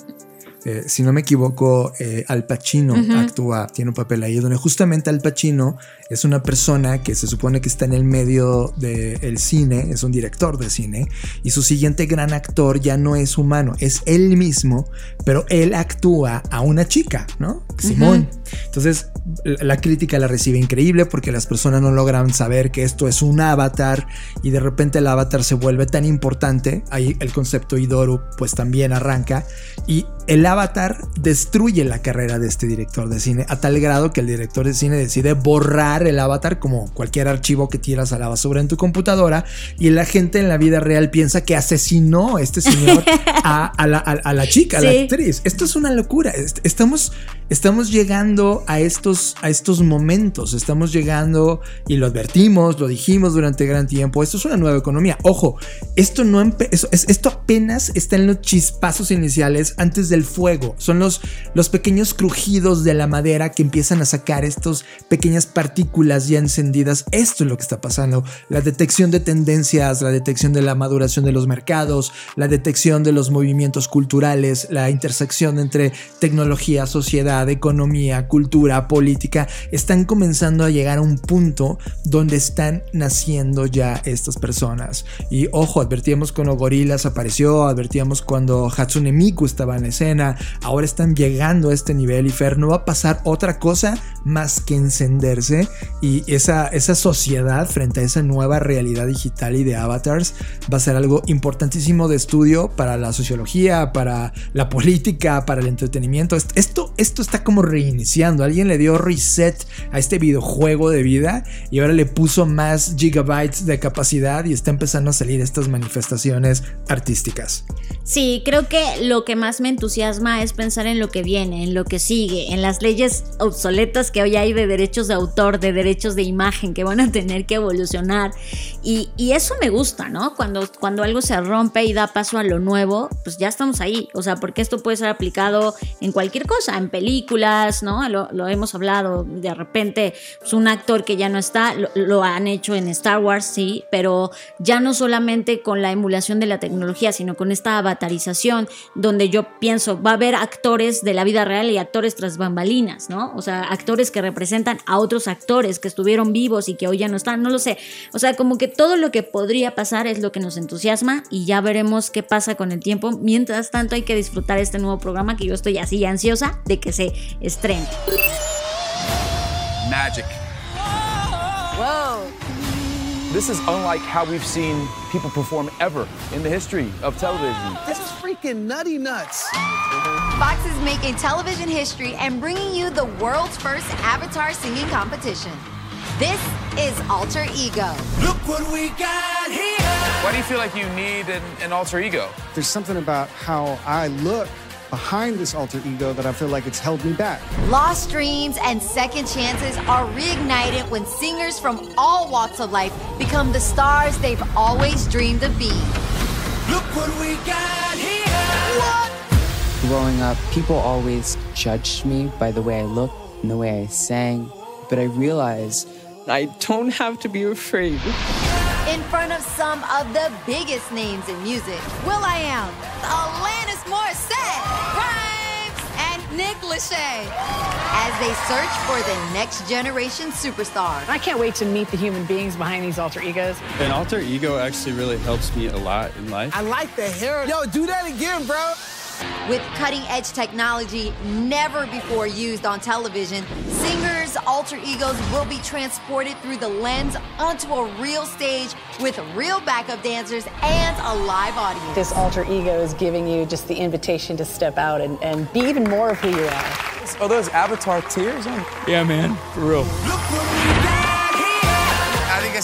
Eh, si no me equivoco, eh, Al Pacino uh -huh. actúa, tiene un papel ahí, donde justamente Al Pacino es una persona que se supone que está en el medio del de cine, es un director de cine, y su siguiente gran actor ya no es humano, es él mismo, pero él actúa a una chica, ¿no? Simón. Uh -huh. Entonces, la crítica la recibe increíble porque las personas no logran saber que esto es un avatar y de repente el avatar se vuelve tan importante, ahí el concepto Idoru pues también arranca y el avatar destruye la carrera de este director de cine a tal grado que el director de cine decide borrar el avatar como cualquier archivo que tiras a la basura en tu computadora y la gente en la vida real piensa que asesinó a este señor a, a, la, a, a, la, chica, a la actriz. Esto es una locura. Estamos, estamos llegando a estos, a estos momentos, estamos llegando y lo advertimos, lo dijimos durante gran tiempo. Esto es una nueva economía. Ojo, esto, no esto apenas está en los chispazos iniciales antes del fuego. Son los, los pequeños crujidos de la madera que empiezan a sacar estas pequeñas partículas ya encendidas. Esto es lo que está pasando. La detección de tendencias, la detección de la maduración de los mercados, la detección de los movimientos culturales, la intersección entre tecnología, sociedad, economía, cultura, política, están comenzando a llegar a un punto donde están naciendo ya estas personas. Y ojo, advertíamos cuando Gorilas apareció, advertíamos cuando Hatsune Miku estaba en escena ahora están llegando a este nivel y Fer, no va a pasar otra cosa más que encenderse y esa, esa sociedad frente a esa nueva realidad digital y de avatars va a ser algo importantísimo de estudio para la sociología, para la política, para el entretenimiento. Esto, esto está como reiniciando. Alguien le dio reset a este videojuego de vida y ahora le puso más gigabytes de capacidad y está empezando a salir estas manifestaciones artísticas. Sí, creo que lo que más me entusiasma es pensar en lo que viene, en lo que sigue, en las leyes obsoletas que hoy hay de derechos de autor, de derechos de imagen que van a tener que evolucionar. Y, eso me gusta, ¿no? Cuando, cuando algo se rompe y da paso a lo nuevo, pues ya estamos ahí. O sea, porque esto puede ser aplicado en cualquier cosa, en películas, ¿no? Lo, hemos hablado, de repente, pues un actor que ya no está, lo, lo han hecho en Star Wars, sí, pero ya no solamente con la emulación de la tecnología, sino con esta avatarización, donde yo pienso, va a haber actores de la vida real y actores tras bambalinas, ¿no? O sea, actores que representan a otros actores que estuvieron vivos y que hoy ya no están, no lo sé. O sea, como que todo lo que podría pasar es lo que nos entusiasma y ya veremos qué pasa con el tiempo. Mientras tanto, hay que disfrutar este nuevo programa que yo estoy así ansiosa de que se estrene. Magic. This is unlike how we've seen people perform ever in the history of television. This is freaking nutty nuts. Fox is making television history and bringing you the world's first Avatar singing competition. This is Alter Ego. Look what we got here. Why do you feel like you need an, an alter ego? There's something about how I look behind this alter ego that I feel like it's held me back. Lost dreams and second chances are reignited when singers from all walks of life become the stars they've always dreamed of being. Look what we got here! What? Growing up, people always judged me by the way I looked and the way I sang, but I realized I don't have to be afraid in front of some of the biggest names in music. Will I Am, Alanis Morissette, Grimes, and Nick Lachey. As they search for the next generation superstar. I can't wait to meet the human beings behind these alter egos. An alter ego actually really helps me a lot in life. I like the hair. Yo, do that again, bro. With cutting edge technology never before used on television, singers' alter egos will be transported through the lens onto a real stage with real backup dancers and a live audience. This alter ego is giving you just the invitation to step out and, and be even more of who you are. Oh, those avatar tears? Yeah, man, for real.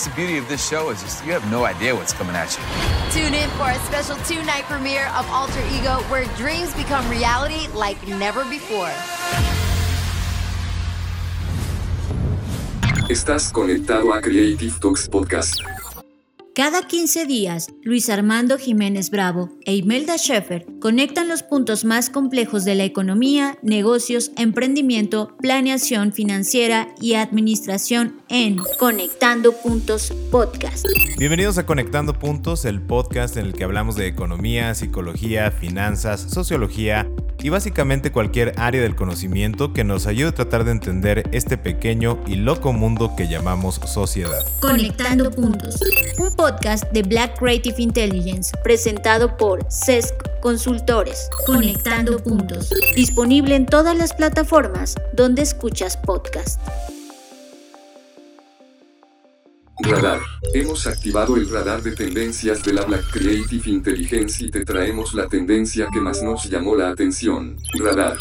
I think that's the beauty of this show is just you have no idea what's coming at you. Tune in for a special two-night premiere of Alter Ego where dreams become reality like never before. Estás conectado a Creative Talks Podcast. Cada 15 días, Luis Armando Jiménez Bravo e Imelda Schaeffer conectan los puntos más complejos de la economía, negocios, emprendimiento, planeación financiera y administración en Conectando Puntos Podcast. Bienvenidos a Conectando Puntos, el podcast en el que hablamos de economía, psicología, finanzas, sociología y básicamente cualquier área del conocimiento que nos ayude a tratar de entender este pequeño y loco mundo que llamamos sociedad. Conectando Puntos podcast de Black Creative Intelligence presentado por CESC Consultores, Conectando Puntos, disponible en todas las plataformas donde escuchas podcast. Radar. Hemos activado el radar de tendencias de la Black Creative Intelligence y te traemos la tendencia que más nos llamó la atención. Radar.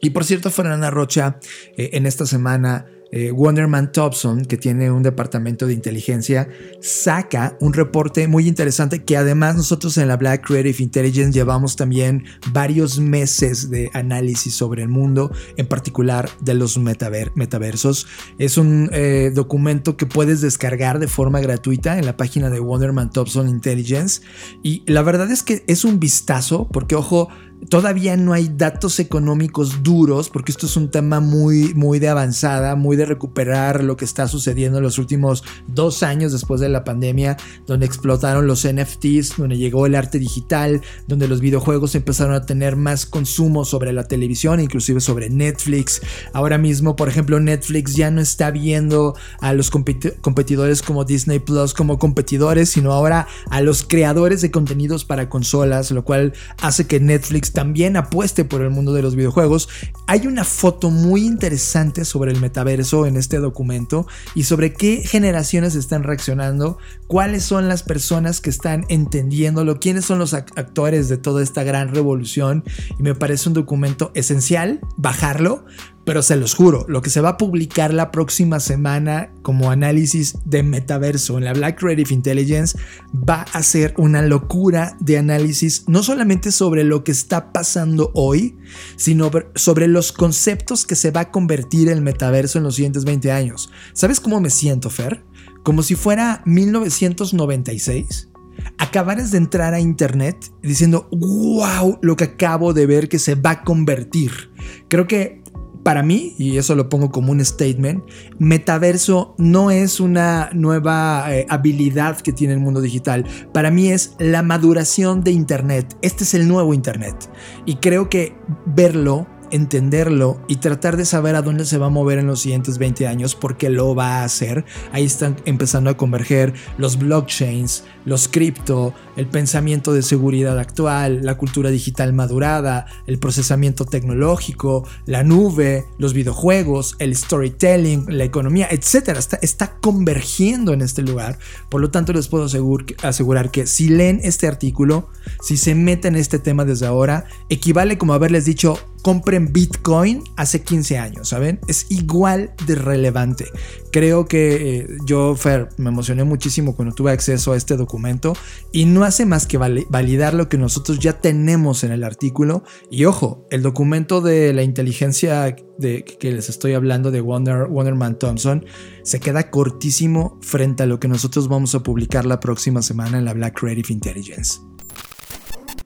Y por cierto, Fernanda Rocha, eh, en esta semana eh, Wonderman Thompson, que tiene un departamento de inteligencia, saca un reporte muy interesante que además nosotros en la Black Creative Intelligence llevamos también varios meses de análisis sobre el mundo, en particular de los metaversos. Es un eh, documento que puedes descargar de forma gratuita en la página de Wonderman Thompson Intelligence y la verdad es que es un vistazo porque ojo, Todavía no hay datos económicos duros porque esto es un tema muy, muy de avanzada, muy de recuperar lo que está sucediendo en los últimos dos años después de la pandemia, donde explotaron los NFTs, donde llegó el arte digital, donde los videojuegos empezaron a tener más consumo sobre la televisión, inclusive sobre Netflix. Ahora mismo, por ejemplo, Netflix ya no está viendo a los competidores como Disney Plus como competidores, sino ahora a los creadores de contenidos para consolas, lo cual hace que Netflix pues también apueste por el mundo de los videojuegos. Hay una foto muy interesante sobre el metaverso en este documento y sobre qué generaciones están reaccionando, cuáles son las personas que están entendiéndolo, quiénes son los actores de toda esta gran revolución y me parece un documento esencial bajarlo pero se los juro, lo que se va a publicar la próxima semana como análisis de metaverso en la Black Creative Intelligence va a ser una locura de análisis, no solamente sobre lo que está pasando hoy, sino sobre los conceptos que se va a convertir el metaverso en los siguientes 20 años. ¿Sabes cómo me siento, Fer? Como si fuera 1996 acabares de entrar a internet diciendo, wow, lo que acabo de ver que se va a convertir. Creo que para mí, y eso lo pongo como un statement, metaverso no es una nueva eh, habilidad que tiene el mundo digital. Para mí es la maduración de Internet. Este es el nuevo Internet. Y creo que verlo entenderlo y tratar de saber a dónde se va a mover en los siguientes 20 años, porque lo va a hacer. Ahí están empezando a converger los blockchains, los cripto, el pensamiento de seguridad actual, la cultura digital madurada, el procesamiento tecnológico, la nube, los videojuegos, el storytelling, la economía. Está, está convergiendo en este lugar. Por lo tanto, les puedo asegurar que si leen este artículo, si se meten en este tema desde ahora, equivale como haberles dicho compren Bitcoin hace 15 años, ¿saben? Es igual de relevante. Creo que eh, yo, Fer, me emocioné muchísimo cuando tuve acceso a este documento y no hace más que validar lo que nosotros ya tenemos en el artículo. Y ojo, el documento de la inteligencia de que les estoy hablando de Wonder, Wonderman Thompson se queda cortísimo frente a lo que nosotros vamos a publicar la próxima semana en la Black Creative Intelligence.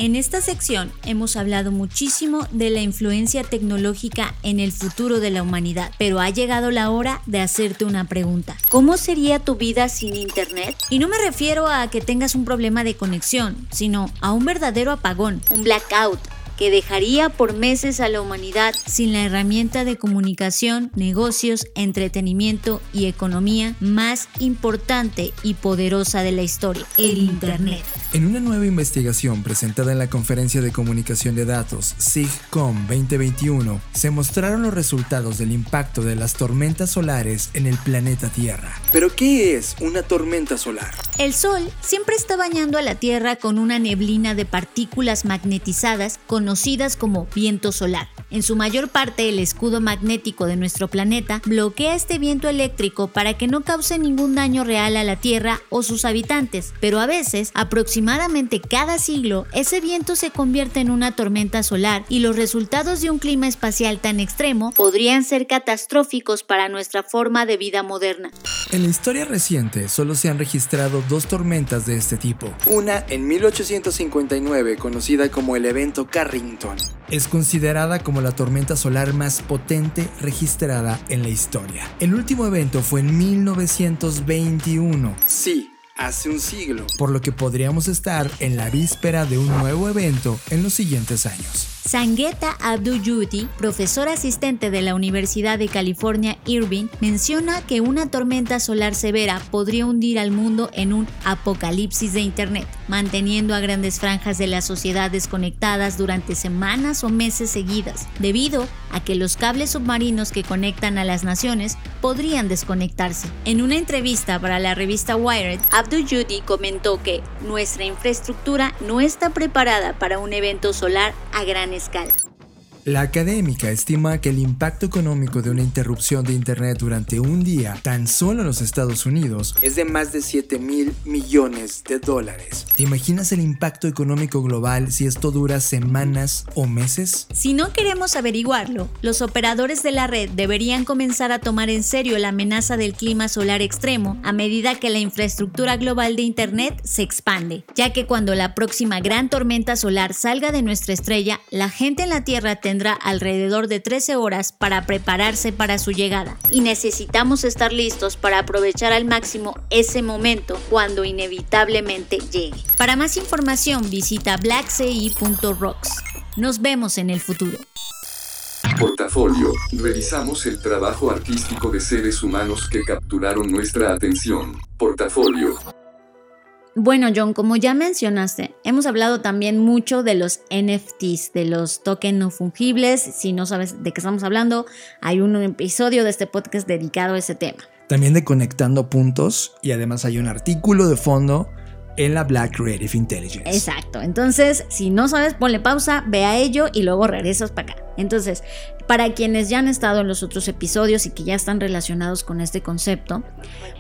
En esta sección hemos hablado muchísimo de la influencia tecnológica en el futuro de la humanidad, pero ha llegado la hora de hacerte una pregunta. ¿Cómo sería tu vida sin Internet? Y no me refiero a que tengas un problema de conexión, sino a un verdadero apagón, un blackout que dejaría por meses a la humanidad sin la herramienta de comunicación, negocios, entretenimiento y economía más importante y poderosa de la historia, el Internet. En una nueva investigación presentada en la Conferencia de Comunicación de Datos SIGCOM 2021, se mostraron los resultados del impacto de las tormentas solares en el planeta Tierra. ¿Pero qué es una tormenta solar? El Sol siempre está bañando a la Tierra con una neblina de partículas magnetizadas conocidas como viento solar. En su mayor parte, el escudo magnético de nuestro planeta bloquea este viento eléctrico para que no cause ningún daño real a la Tierra o sus habitantes, pero a veces, aproximadamente cada siglo, ese viento se convierte en una tormenta solar y los resultados de un clima espacial tan extremo podrían ser catastróficos para nuestra forma de vida moderna. En la historia reciente solo se han registrado dos tormentas de este tipo. Una en 1859 conocida como el evento Carrington. Es considerada como la tormenta solar más potente registrada en la historia. El último evento fue en 1921. Sí, hace un siglo. Por lo que podríamos estar en la víspera de un nuevo evento en los siguientes años. Sangeeta Abdul-Yuti, profesor asistente de la Universidad de California Irvine, menciona que una tormenta solar severa podría hundir al mundo en un apocalipsis de Internet, manteniendo a grandes franjas de la sociedad desconectadas durante semanas o meses seguidas, debido a que los cables submarinos que conectan a las naciones podrían desconectarse. En una entrevista para la revista Wired, Abdul-Yuti comentó que nuestra infraestructura no está preparada para un evento solar a gran escala. La académica estima que el impacto económico de una interrupción de Internet durante un día, tan solo en los Estados Unidos, es de más de 7 mil millones de dólares. ¿Te imaginas el impacto económico global si esto dura semanas o meses? Si no queremos averiguarlo, los operadores de la red deberían comenzar a tomar en serio la amenaza del clima solar extremo a medida que la infraestructura global de Internet se expande, ya que cuando la próxima gran tormenta solar salga de nuestra estrella, la gente en la Tierra tendrá tendrá alrededor de 13 horas para prepararse para su llegada y necesitamos estar listos para aprovechar al máximo ese momento cuando inevitablemente llegue. Para más información visita blackci.rocks. Nos vemos en el futuro. Portafolio. Revisamos el trabajo artístico de seres humanos que capturaron nuestra atención. Portafolio. Bueno, John, como ya mencionaste, hemos hablado también mucho de los NFTs, de los tokens no fungibles. Si no sabes de qué estamos hablando, hay un episodio de este podcast dedicado a ese tema. También de conectando puntos y además hay un artículo de fondo en la Black Creative Intelligence. Exacto. Entonces, si no sabes, ponle pausa, ve a ello y luego regresas para acá. Entonces, para quienes ya han estado en los otros episodios y que ya están relacionados con este concepto,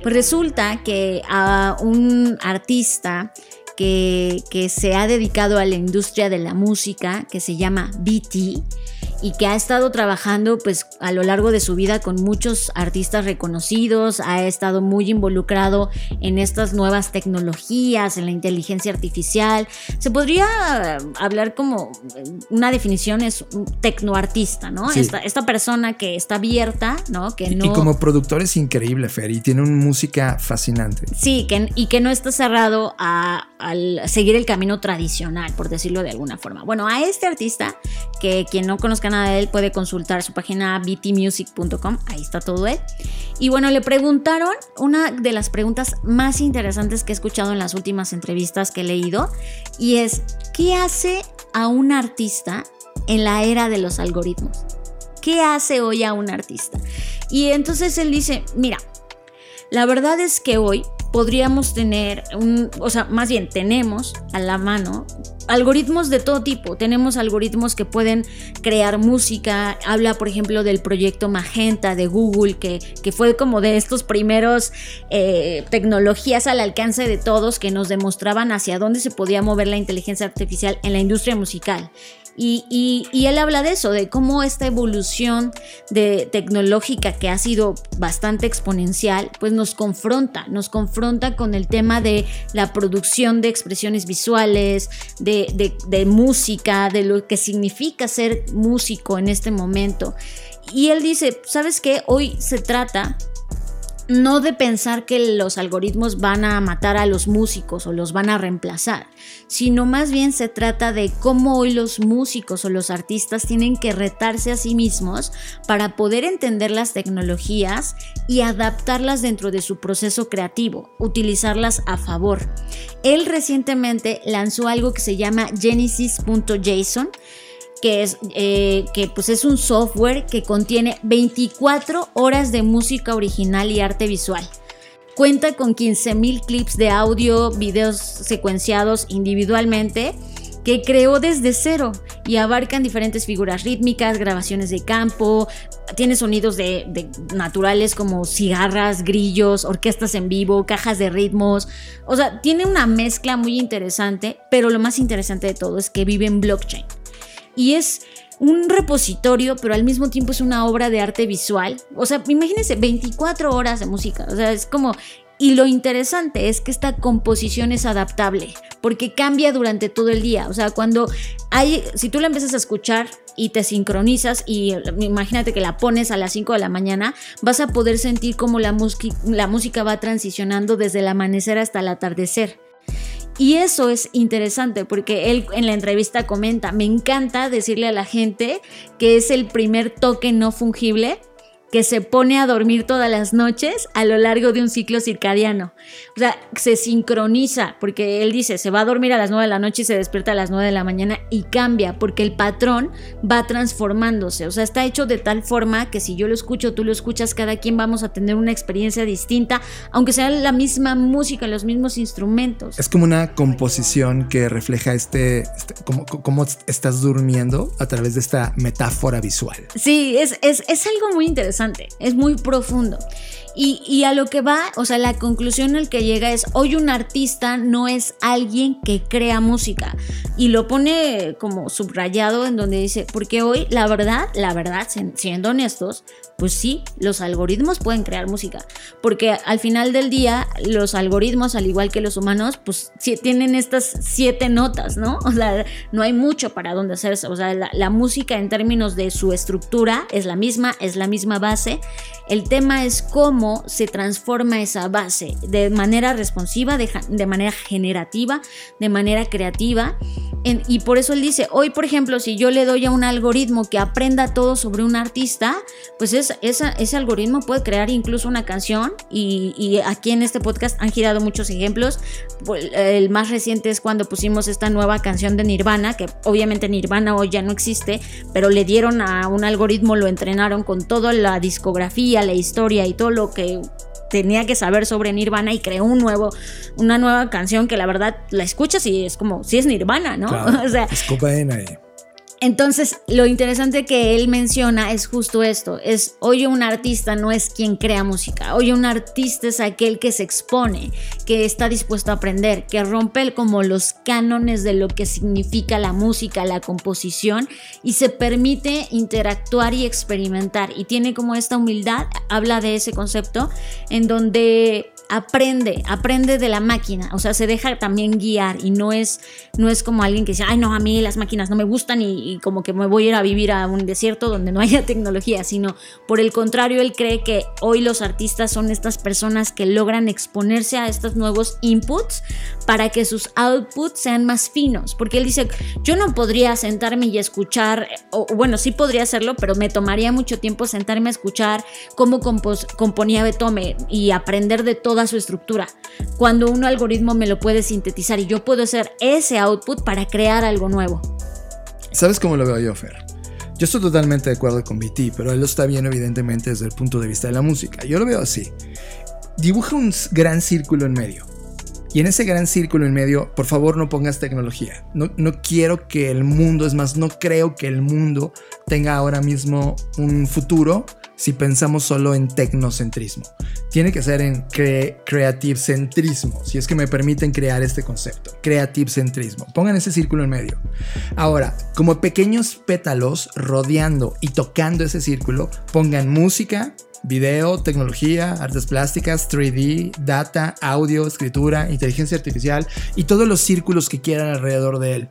pues resulta que a un artista que, que se ha dedicado a la industria de la música, que se llama BT, y que ha estado trabajando pues a lo largo de su vida con muchos artistas reconocidos, ha estado muy involucrado en estas nuevas tecnologías, en la inteligencia artificial. Se podría hablar como una definición es un tecnoartista, ¿no? Esta, esta, persona que está abierta, ¿no? Que no... Y como productor es increíble, Fer, y tiene una música fascinante. Sí, que, y que no está cerrado a, al seguir el camino tradicional, por decirlo de alguna forma. Bueno, a este artista, que quien no conozca de él puede consultar su página btmusic.com, ahí está todo él. Y bueno, le preguntaron una de las preguntas más interesantes que he escuchado en las últimas entrevistas que he leído, y es, ¿qué hace a un artista en la era de los algoritmos? ¿Qué hace hoy a un artista? Y entonces él dice, mira, la verdad es que hoy podríamos tener, un, o sea, más bien tenemos a la mano algoritmos de todo tipo. Tenemos algoritmos que pueden crear música. Habla, por ejemplo, del proyecto Magenta de Google, que, que fue como de estos primeros eh, tecnologías al alcance de todos que nos demostraban hacia dónde se podía mover la inteligencia artificial en la industria musical. Y, él habla de eso, de cómo esta evolución de tecnológica que ha sido bastante exponencial, pues nos confronta, nos confronta con el tema de la producción de expresiones visuales, de, de música, de lo que significa ser músico en este momento. Y él dice, ¿sabes qué? Hoy se trata no de pensar que los algoritmos van a matar a los músicos o los van a reemplazar, sino más bien se trata de cómo hoy los músicos o los artistas tienen que retarse a sí mismos para poder entender las tecnologías y adaptarlas dentro de su proceso creativo, utilizarlas a favor. Él recientemente lanzó algo que se llama genesis.json que es, eh, que pues es un software que contiene 24 horas de música original y arte visual. Cuenta con 15.000 clips de audio, videos secuenciados individualmente que creó desde cero y abarcan diferentes figuras rítmicas, grabaciones de campo, tiene sonidos de, de, naturales como cigarras, grillos, orquestas en vivo, cajas de ritmos, o sea, tiene una mezcla muy interesante, pero lo más interesante de todo es que vive en blockchain y es un repositorio, pero al mismo tiempo es una obra de arte visual. O sea, imagínense 24 horas de música. O sea, es como... Y lo interesante es que esta composición es adaptable, porque cambia durante todo el día. O sea, cuando hay, si tú la empiezas a escuchar y te sincronizas y imagínate que la pones a las 5 de la mañana, vas a poder sentir cómo la, la música va transicionando desde el amanecer hasta el atardecer. Y eso es interesante porque él en la entrevista comenta, me encanta decirle a la gente que es el primer toque no fungible que se pone a dormir todas las noches a lo largo de un ciclo circadiano. O sea, se sincroniza, porque él dice, se va a dormir a las 9 de la noche y se despierta a las 9 de la mañana y cambia, porque el patrón va transformándose. O sea, está hecho de tal forma que si yo lo escucho, tú lo escuchas, cada quien vamos a tener una experiencia distinta, aunque sea la misma música, los mismos instrumentos. Es como una composición que refleja este, este cómo, estás durmiendo a través de esta metáfora visual. Sí, es, es, es algo muy interesante es muy profundo. Y, a lo que va, o sea, la conclusión al que llega es, hoy un artista no es alguien que crea música. Y lo pone como subrayado en donde dice, porque hoy la verdad, la verdad, siendo honestos, pues sí, los algoritmos pueden crear música. Porque al final del día, los algoritmos, al igual que los humanos, pues tienen estas siete notas, ¿no? O sea, no hay mucho para dónde hacerse. O sea, la, la música en términos de su estructura es la misma, es la misma base. El tema es cómo se transforma esa base de manera responsiva, de, manera generativa, de manera creativa. Y por eso él dice, hoy por ejemplo, si yo le doy a un algoritmo que aprenda todo sobre un artista, pues es, ese algoritmo puede crear incluso una canción y, y, aquí en este podcast han girado muchos ejemplos. Pues, el más reciente es cuando pusimos esta nueva canción de Nirvana, que obviamente Nirvana hoy ya no existe, pero le dieron a un algoritmo, lo entrenaron con toda la discografía, la historia y todo lo que tenía que saber sobre Nirvana y creó un nuevo, una nueva canción que la verdad la escuchas y es como, si es Nirvana, ¿no? o sea, es cocaína ahí. Entonces, lo interesante que él menciona es justo esto, es hoy un artista no es quien crea música, hoy un artista es aquel que se expone, que está dispuesto a aprender, que rompe como los cánones de lo que significa la música, la composición y se permite interactuar y experimentar. Y tiene como esta humildad, habla de ese concepto en donde aprende, aprende de la máquina, o sea, se deja también guiar y no es, no es como alguien que dice, ay no, a mí las máquinas no me gustan y, como que me voy a ir a vivir a un desierto donde no haya tecnología, sino por el contrario, él cree que hoy los artistas son estas personas que logran exponerse a estos nuevos inputs para que sus outputs sean más finos, porque él dice, yo no podría sentarme y escuchar, o bueno, sí podría hacerlo, pero me tomaría mucho tiempo sentarme a escuchar cómo componía Beethoven y aprender de todo toda su estructura. Cuando un algoritmo me lo puede sintetizar y yo puedo hacer ese output para crear algo nuevo. ¿Sabes cómo lo veo yo, Fer? Yo estoy totalmente de acuerdo con BT, pero él lo está viendo evidentemente desde el punto de vista de la música. Yo lo veo así. Dibuja un gran círculo en medio. Y en ese gran círculo en medio, por favor no pongas tecnología. No, no quiero que el mundo, es más, no creo que el mundo tenga ahora mismo un futuro si pensamos solo en tecnocentrismo. Tiene que ser en creative centrismo, si es que me permiten crear este concepto. Creative centrismo. Pongan ese círculo en medio. Ahora, como pequeños pétalos rodeando y tocando ese círculo, pongan música, video, tecnología, artes plásticas, 3D, data, audio, escritura, inteligencia artificial y todos los círculos que quieran alrededor de él.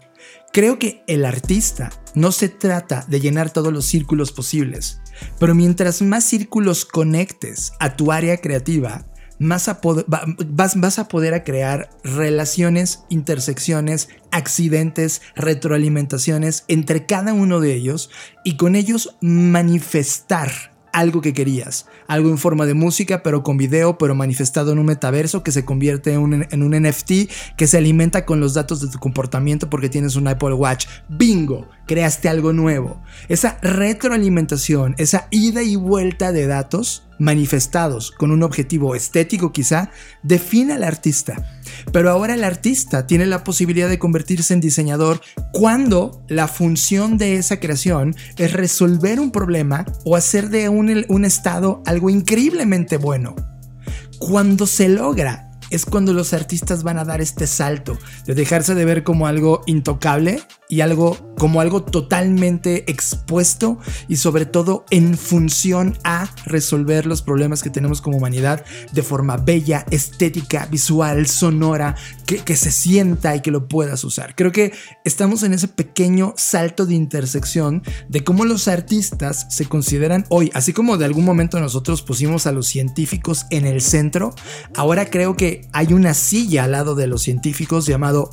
Creo que el artista no se trata de llenar todos los círculos posibles, pero mientras más círculos conectes a tu área creativa, más vas, vas, a poder crear relaciones, intersecciones, accidentes, retroalimentaciones entre cada uno de ellos y con ellos manifestar algo que querías, algo en forma de música, pero con video, pero manifestado en un metaverso que se convierte en un, en un, NFT que se alimenta con los datos de tu comportamiento porque tienes un Apple Watch. Bingo, creaste algo nuevo. Esa retroalimentación, esa ida y vuelta de datos manifestados con un objetivo estético quizá, define al artista. Pero ahora el artista tiene la posibilidad de convertirse en diseñador cuando la función de esa creación es resolver un problema o hacer de un, un estado algo increíblemente bueno. Cuando se logra es cuando los artistas van a dar este salto de dejarse de ver como algo intocable y algo como algo totalmente expuesto y sobre todo en función a resolver los problemas que tenemos como humanidad de forma bella, estética, visual, sonora, que, se sienta y que lo puedas usar. Creo que estamos en ese pequeño salto de intersección de cómo los artistas se consideran hoy, así como de algún momento nosotros pusimos a los científicos en el centro, ahora creo que hay una silla al lado de los científicos llamado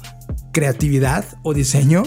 creatividad o diseño,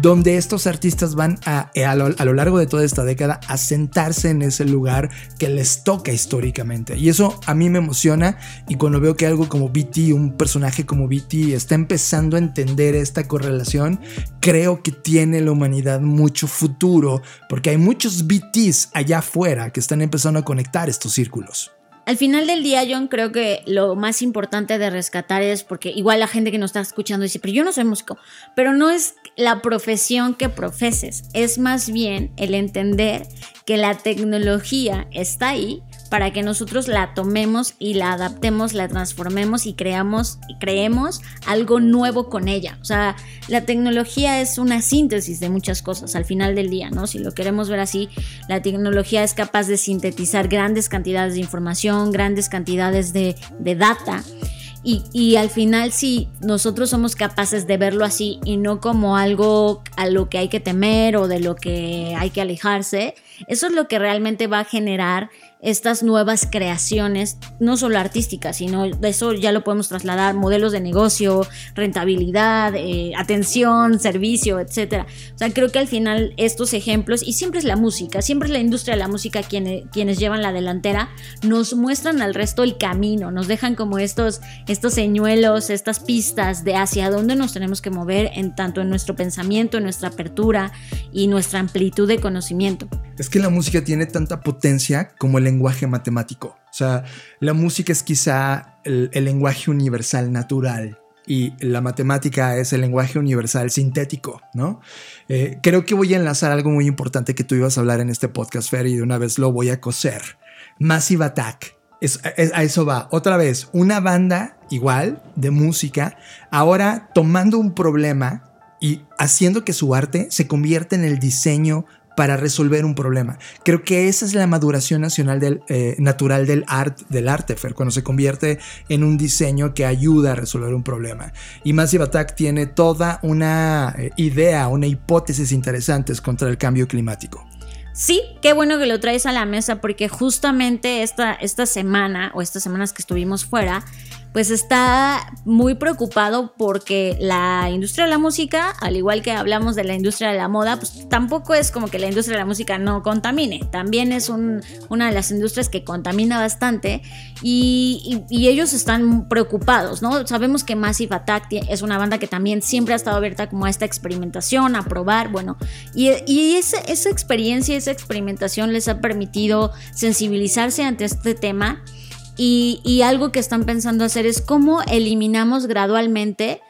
donde estos artistas van a, a, lo, largo de toda esta década a sentarse en ese lugar que les toca históricamente. Y eso a mí me emociona y cuando veo que algo como BT, un personaje como BT, está empezando a entender esta correlación, creo que tiene la humanidad mucho futuro, porque hay muchos BTs allá afuera que están empezando a conectar estos círculos. Al final del día, John, creo que lo más importante de rescatar es porque igual la gente que nos está escuchando dice, pero yo no soy músico, pero no es la profesión que profeses, es más bien el entender que la tecnología está ahí para que nosotros la tomemos y la adaptemos, la transformemos y creamos y creemos algo nuevo con ella. O sea, la tecnología es una síntesis de muchas cosas al final del día, ¿no? Si lo queremos ver así, la tecnología es capaz de sintetizar grandes cantidades de información, grandes cantidades de, de data y, al final si nosotros somos capaces de verlo así y no como algo a lo que hay que temer o de lo que hay que alejarse, eso es lo que realmente va a generar estas nuevas creaciones, no solo artísticas, sino eso ya lo podemos trasladar, modelos de negocio, rentabilidad, eh, atención, servicio, etc. O sea, creo que al final estos ejemplos, y siempre es la música, siempre es la industria de la música quienes, quienes llevan la delantera, nos muestran al resto el camino, nos dejan como estos, estos señuelos, estas pistas de hacia dónde nos tenemos que mover en tanto en nuestro pensamiento, en nuestra apertura y nuestra amplitud de conocimiento. Es que la música tiene tanta potencia como el lenguaje matemático. O sea, la música es quizá el, lenguaje universal natural y la matemática es el lenguaje universal sintético, ¿no? Eh, creo que voy a enlazar algo muy importante que tú ibas a hablar en este podcast, Fer, y de una vez lo voy a coser. Massive Attack. a eso va. Otra vez, una banda igual de música, ahora tomando un problema y haciendo que su arte se convierta en el diseño para resolver un problema. Creo que esa es la maduración nacional del, eh, natural del, art, del arte, Fer, cuando se convierte en un diseño que ayuda a resolver un problema. Y Massive Attack tiene toda una eh, idea, una hipótesis interesantes contra el cambio climático. Sí, qué bueno que lo traes a la mesa porque justamente esta, esta semana o estas semanas que estuvimos fuera, pues está muy preocupado porque la industria de la música, al igual que hablamos de la industria de la moda, pues tampoco es como que la industria de la música no contamine. También es una de las industrias que contamina bastante y, ellos están preocupados, ¿no? Sabemos que Massive Attack es una banda que también siempre ha estado abierta como a esta experimentación, a probar, bueno, y, esa, esa experiencia, esa experimentación les ha permitido sensibilizarse ante este tema y, algo que están pensando hacer es cómo eliminamos gradualmente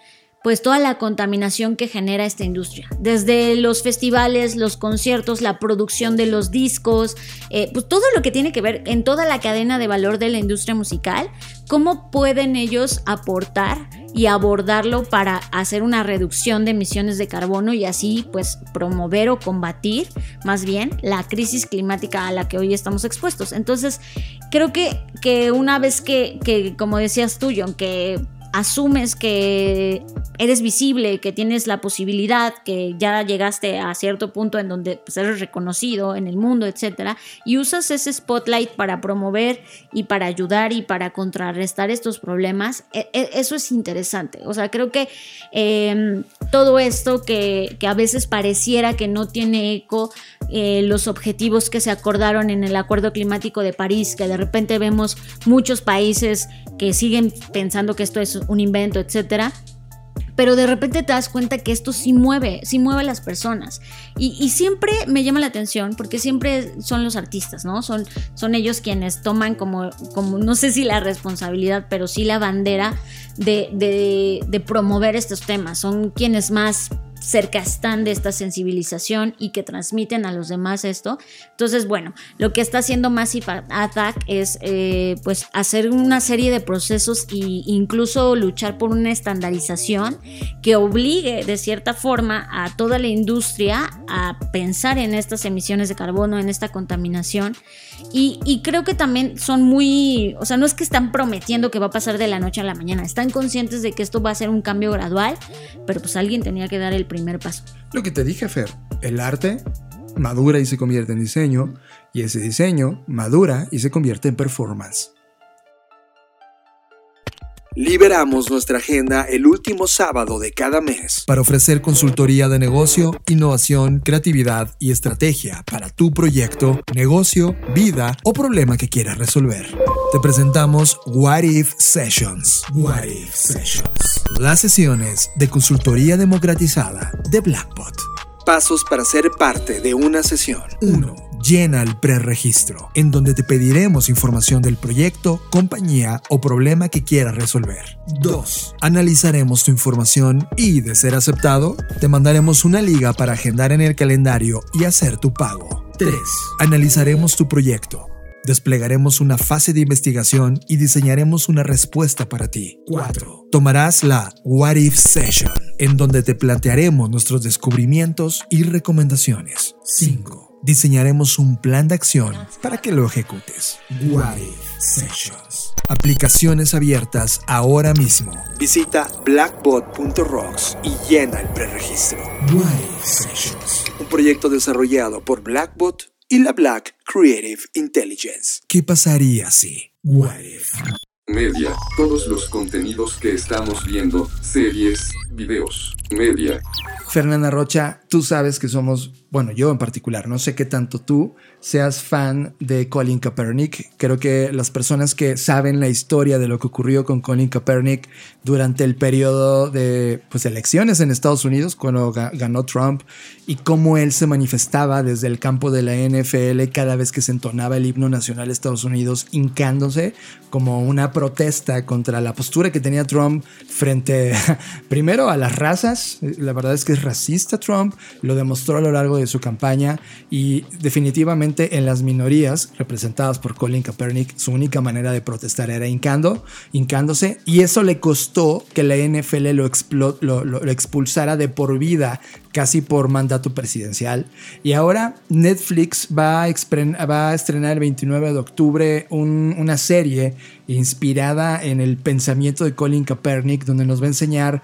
pues toda la contaminación que genera esta industria. Desde los festivales, los conciertos, la producción de los discos, eh, pues todo lo que tiene que ver en toda la cadena de valor de la industria musical, cómo pueden ellos aportar y abordarlo para hacer una reducción de emisiones de carbono y así pues promover o combatir más bien la crisis climática a la que hoy estamos expuestos. Entonces creo que, que una vez que, que como decías tú, John, que asumes que eres visible, que tienes la posibilidad, que ya llegaste a cierto punto en donde pues, eres reconocido en el mundo, etcétera, y usas ese spotlight para promover y para ayudar y para contrarrestar estos problemas, e, e, eso es interesante. O sea, creo que em, todo esto que, a veces pareciera que no tiene eco, eh, los objetivos que se acordaron en el Acuerdo Climático de París, que de repente vemos muchos países que siguen pensando que esto es un invento, etcétera pero de repente te das cuenta que esto sí mueve, sí mueve a las personas. Y, siempre me llama la atención porque siempre son los artistas, ¿no? Son, son ellos quienes toman como, como, no sé si la responsabilidad, pero sí la bandera de, de, de promover estos temas. Son quienes más cerca están de esta sensibilización y que transmiten a los demás esto. Entonces, bueno, lo que está haciendo Massive Attack es eh, pues hacer una serie de procesos e incluso luchar por una estandarización que obligue de cierta forma a toda la industria a pensar en estas emisiones de carbono, en esta contaminación. Y, creo que también son muy, o sea, no es que están prometiendo que va a pasar de la noche a la mañana, están conscientes de que esto va a ser un cambio gradual, pero pues alguien tenía que dar el primer paso. Lo que te dije, Fer, el arte madura y se convierte en diseño, y ese diseño madura y se convierte en performance. Liberamos nuestra agenda el último sábado de cada mes para ofrecer consultoría de negocio, innovación, creatividad y estrategia para tu proyecto, negocio, vida o problema que quieras resolver. Te presentamos What If Sessions. What If Sessions. Las sesiones de consultoría democratizada de Blackbot. Pasos para ser parte de una sesión. 1 llena el preregistro, en donde te pediremos información del proyecto, compañía o problema que quieras resolver. 2. Analizaremos tu información y, de ser aceptado, te mandaremos una liga para agendar en el calendario y hacer tu pago. 3. Analizaremos tu proyecto. Desplegaremos una fase de investigación y diseñaremos una respuesta para ti. 4. Tomarás la What If Session, en donde te plantearemos nuestros descubrimientos y recomendaciones. 5 diseñaremos un plan de acción para que lo ejecutes. What Sessions. Aplicaciones abiertas ahora mismo. Visita blackbot.rocks y llena el preregistro. What Sessions. Un proyecto desarrollado por Blackbot y la Black Creative Intelligence. ¿Qué pasaría si? What if? Media, todos los contenidos que estamos viendo, series, videos, media. Fernanda Rocha, tú sabes que somos, bueno, yo en particular, no sé qué tanto tú seas fan de Colin Kaepernick. Creo que las personas que saben la historia de lo que ocurrió con Colin Kaepernick durante el periodo de pues, elecciones en Estados Unidos, cuando ganó Trump, y cómo él se manifestaba desde el campo de la NFL cada vez que se entonaba el himno nacional de Estados Unidos, hincándose como una protesta contra la postura que tenía Trump frente, primero, a las razas. La verdad es que es racista Trump, lo demostró a lo largo de su campaña y definitivamente en las minorías representadas por Colin Kaepernick, su única manera de protestar era hincando, hincándose, y eso le costó que la NFL lo, expulsara de por vida, casi por mandato presidencial. Y ahora Netflix va a estrenar el 29 de octubre una serie inspirada en el pensamiento de Colin Kaepernick, donde nos va a enseñar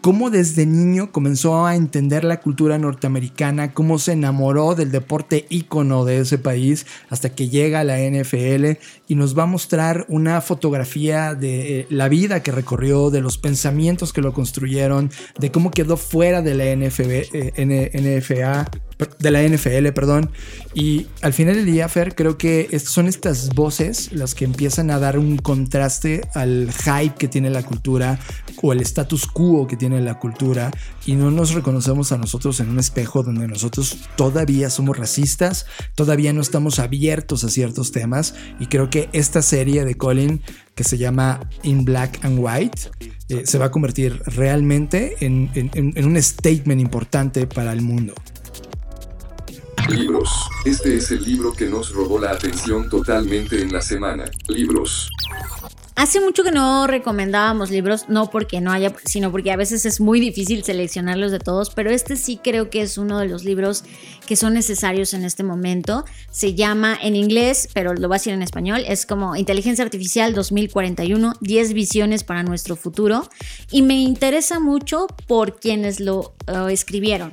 cómo desde niño comenzó a entender la cultura norteamericana, cómo se enamoró del deporte ícono de ese país hasta que llega a la NFL y nos va a mostrar una fotografía de eh, la vida que recorrió, de los pensamientos que lo construyeron, de cómo quedó fuera de la NFA, de la NFL, perdón. Y al final del día, Fer, creo que son estas voces las que empiezan a dar un contraste al hype que tiene la cultura o el status quo que tiene la cultura y no nos reconocemos a nosotros en un espejo donde nosotros todavía somos racistas, todavía no estamos abiertos a ciertos temas y creo que esta serie de Colin que se llama In Black and White eh, se va a convertir realmente en un statement importante para el mundo. Libros. Este es el libro que nos robó la atención totalmente en la semana. Libros. Hace mucho que no recomendábamos libros, no porque no haya, sino porque a veces es muy difícil seleccionarlos de todos, pero este sí creo que es uno de los libros que son necesarios en este momento. Se llama en inglés, pero lo voy a decir en español, es como Inteligencia Artificial 2041, 10 visiones para nuestro futuro, y me interesa mucho por quienes lo uh, escribieron.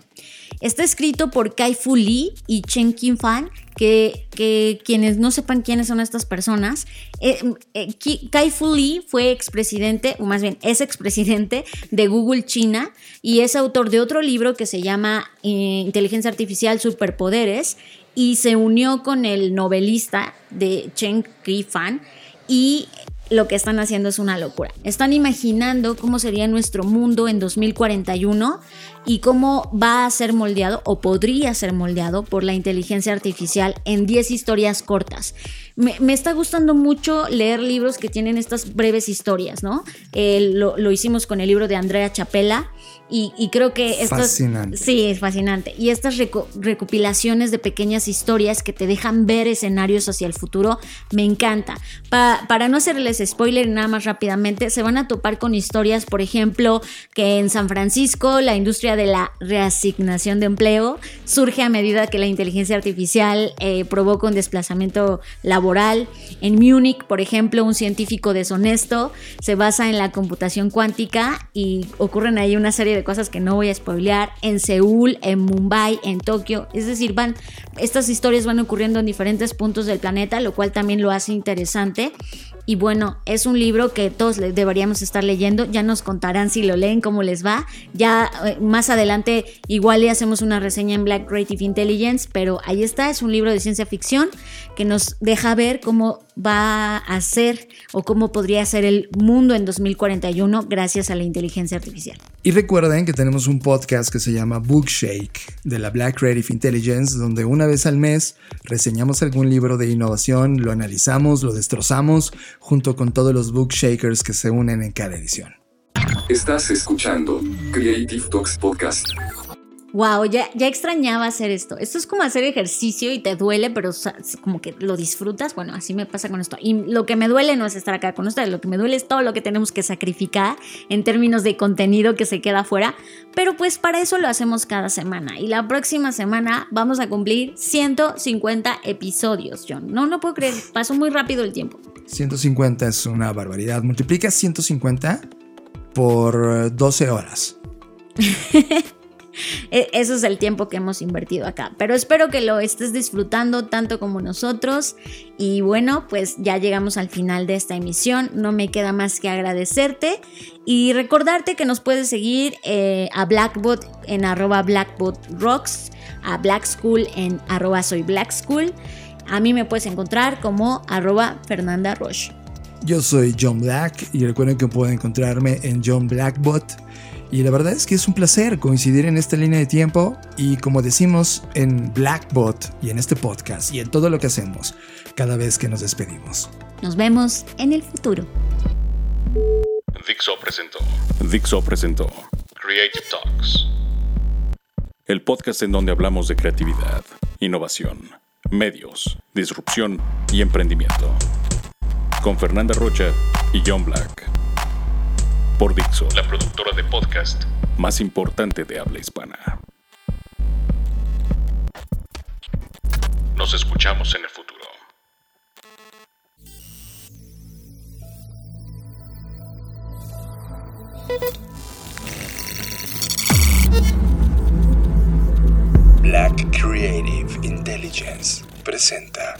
Está escrito por Kai Fu Lee y Chen Qin Fan, que, que, quienes no sepan quiénes son estas personas, eh, eh, Kai Fu Lee fue expresidente, o más bien es expresidente de Google China y es autor de otro libro que se llama eh, Inteligencia Artificial Superpoderes y se unió con el novelista de Chen Qin Fan y lo que están haciendo es una locura. Están imaginando cómo sería nuestro mundo en 2041 y cómo va a ser moldeado o podría ser moldeado por la inteligencia artificial en 10 historias cortas. Me, está gustando mucho leer libros que tienen estas breves historias, ¿no? lo, lo, hicimos con el libro de Andrea Chapela y, creo que esto fascinante. sí, es fascinante. Y estas recopilaciones de pequeñas historias que te dejan ver escenarios hacia el futuro, me encanta. para no hacerles spoiler nada más rápidamente, se van a topar con historias, por ejemplo, que en San Francisco la industria de la reasignación de empleo surge a medida que la inteligencia artificial eh, provoca un desplazamiento laboral. En Múnich, por ejemplo, un científico deshonesto se basa en la computación cuántica y ocurren ahí una serie de cosas que no voy a spoilear, en Seúl, en Mumbai, en Tokio, es decir, van, estas historias van ocurriendo en diferentes puntos del planeta, lo cual también lo hace interesante. Y bueno, es un libro que todos deberíamos estar leyendo. Ya nos contarán si lo leen, cómo les va. Ya eh, más adelante igual le hacemos una reseña en Black Creative Intelligence, pero ahí está, es un libro de ciencia ficción que nos deja ver cómo va a ser o cómo podría ser el mundo en 2041 gracias a la inteligencia artificial. Y recuerden que tenemos un podcast que se llama Bookshake de la Black Creative Intelligence, donde una vez al mes reseñamos algún libro de innovación, lo analizamos, lo destrozamos, junto con todos los bookshakers que se unen en cada edición. Estás escuchando Creative Talks Podcast. Wow, ya, ya extrañaba hacer esto. Esto es como hacer ejercicio y te duele, pero como que lo disfrutas. Bueno, así me pasa con esto. Y lo que me duele no es estar acá con ustedes, lo que me duele es todo lo que tenemos que sacrificar en términos de contenido que se queda afuera. Pero pues para eso lo hacemos cada semana. Y la próxima semana vamos a cumplir 150 episodios, John. No, no puedo creer, pasó muy rápido el tiempo. 150 es una barbaridad. Multiplica 150 por 12 horas. E, eso es el tiempo que hemos invertido acá. Pero espero que lo estés disfrutando tanto como nosotros. Y bueno, pues ya llegamos al final de esta emisión. No me queda más que agradecerte y recordarte que nos puedes seguir eh, a Blackbot en arroba blackbotrocks, a Black School en arroba soy Black School. A mí me puedes encontrar como arroba Fernanda. Yo soy John Black y recuerden que pueden encontrarme en John Blackbot. Y la verdad es que es un placer coincidir en esta línea de tiempo y como decimos en Blackbot y en este podcast y en todo lo que hacemos cada vez que nos despedimos. Nos vemos en el futuro. Dixo presentó. Dixo presentó Creative Talks. El podcast en donde hablamos de creatividad, innovación, medios, disrupción y emprendimiento. Con Fernanda Rocha y John Black. Por Dixo, la productora de podcast más importante de habla hispana. Nos escuchamos en el futuro. Black Creative Intelligence presenta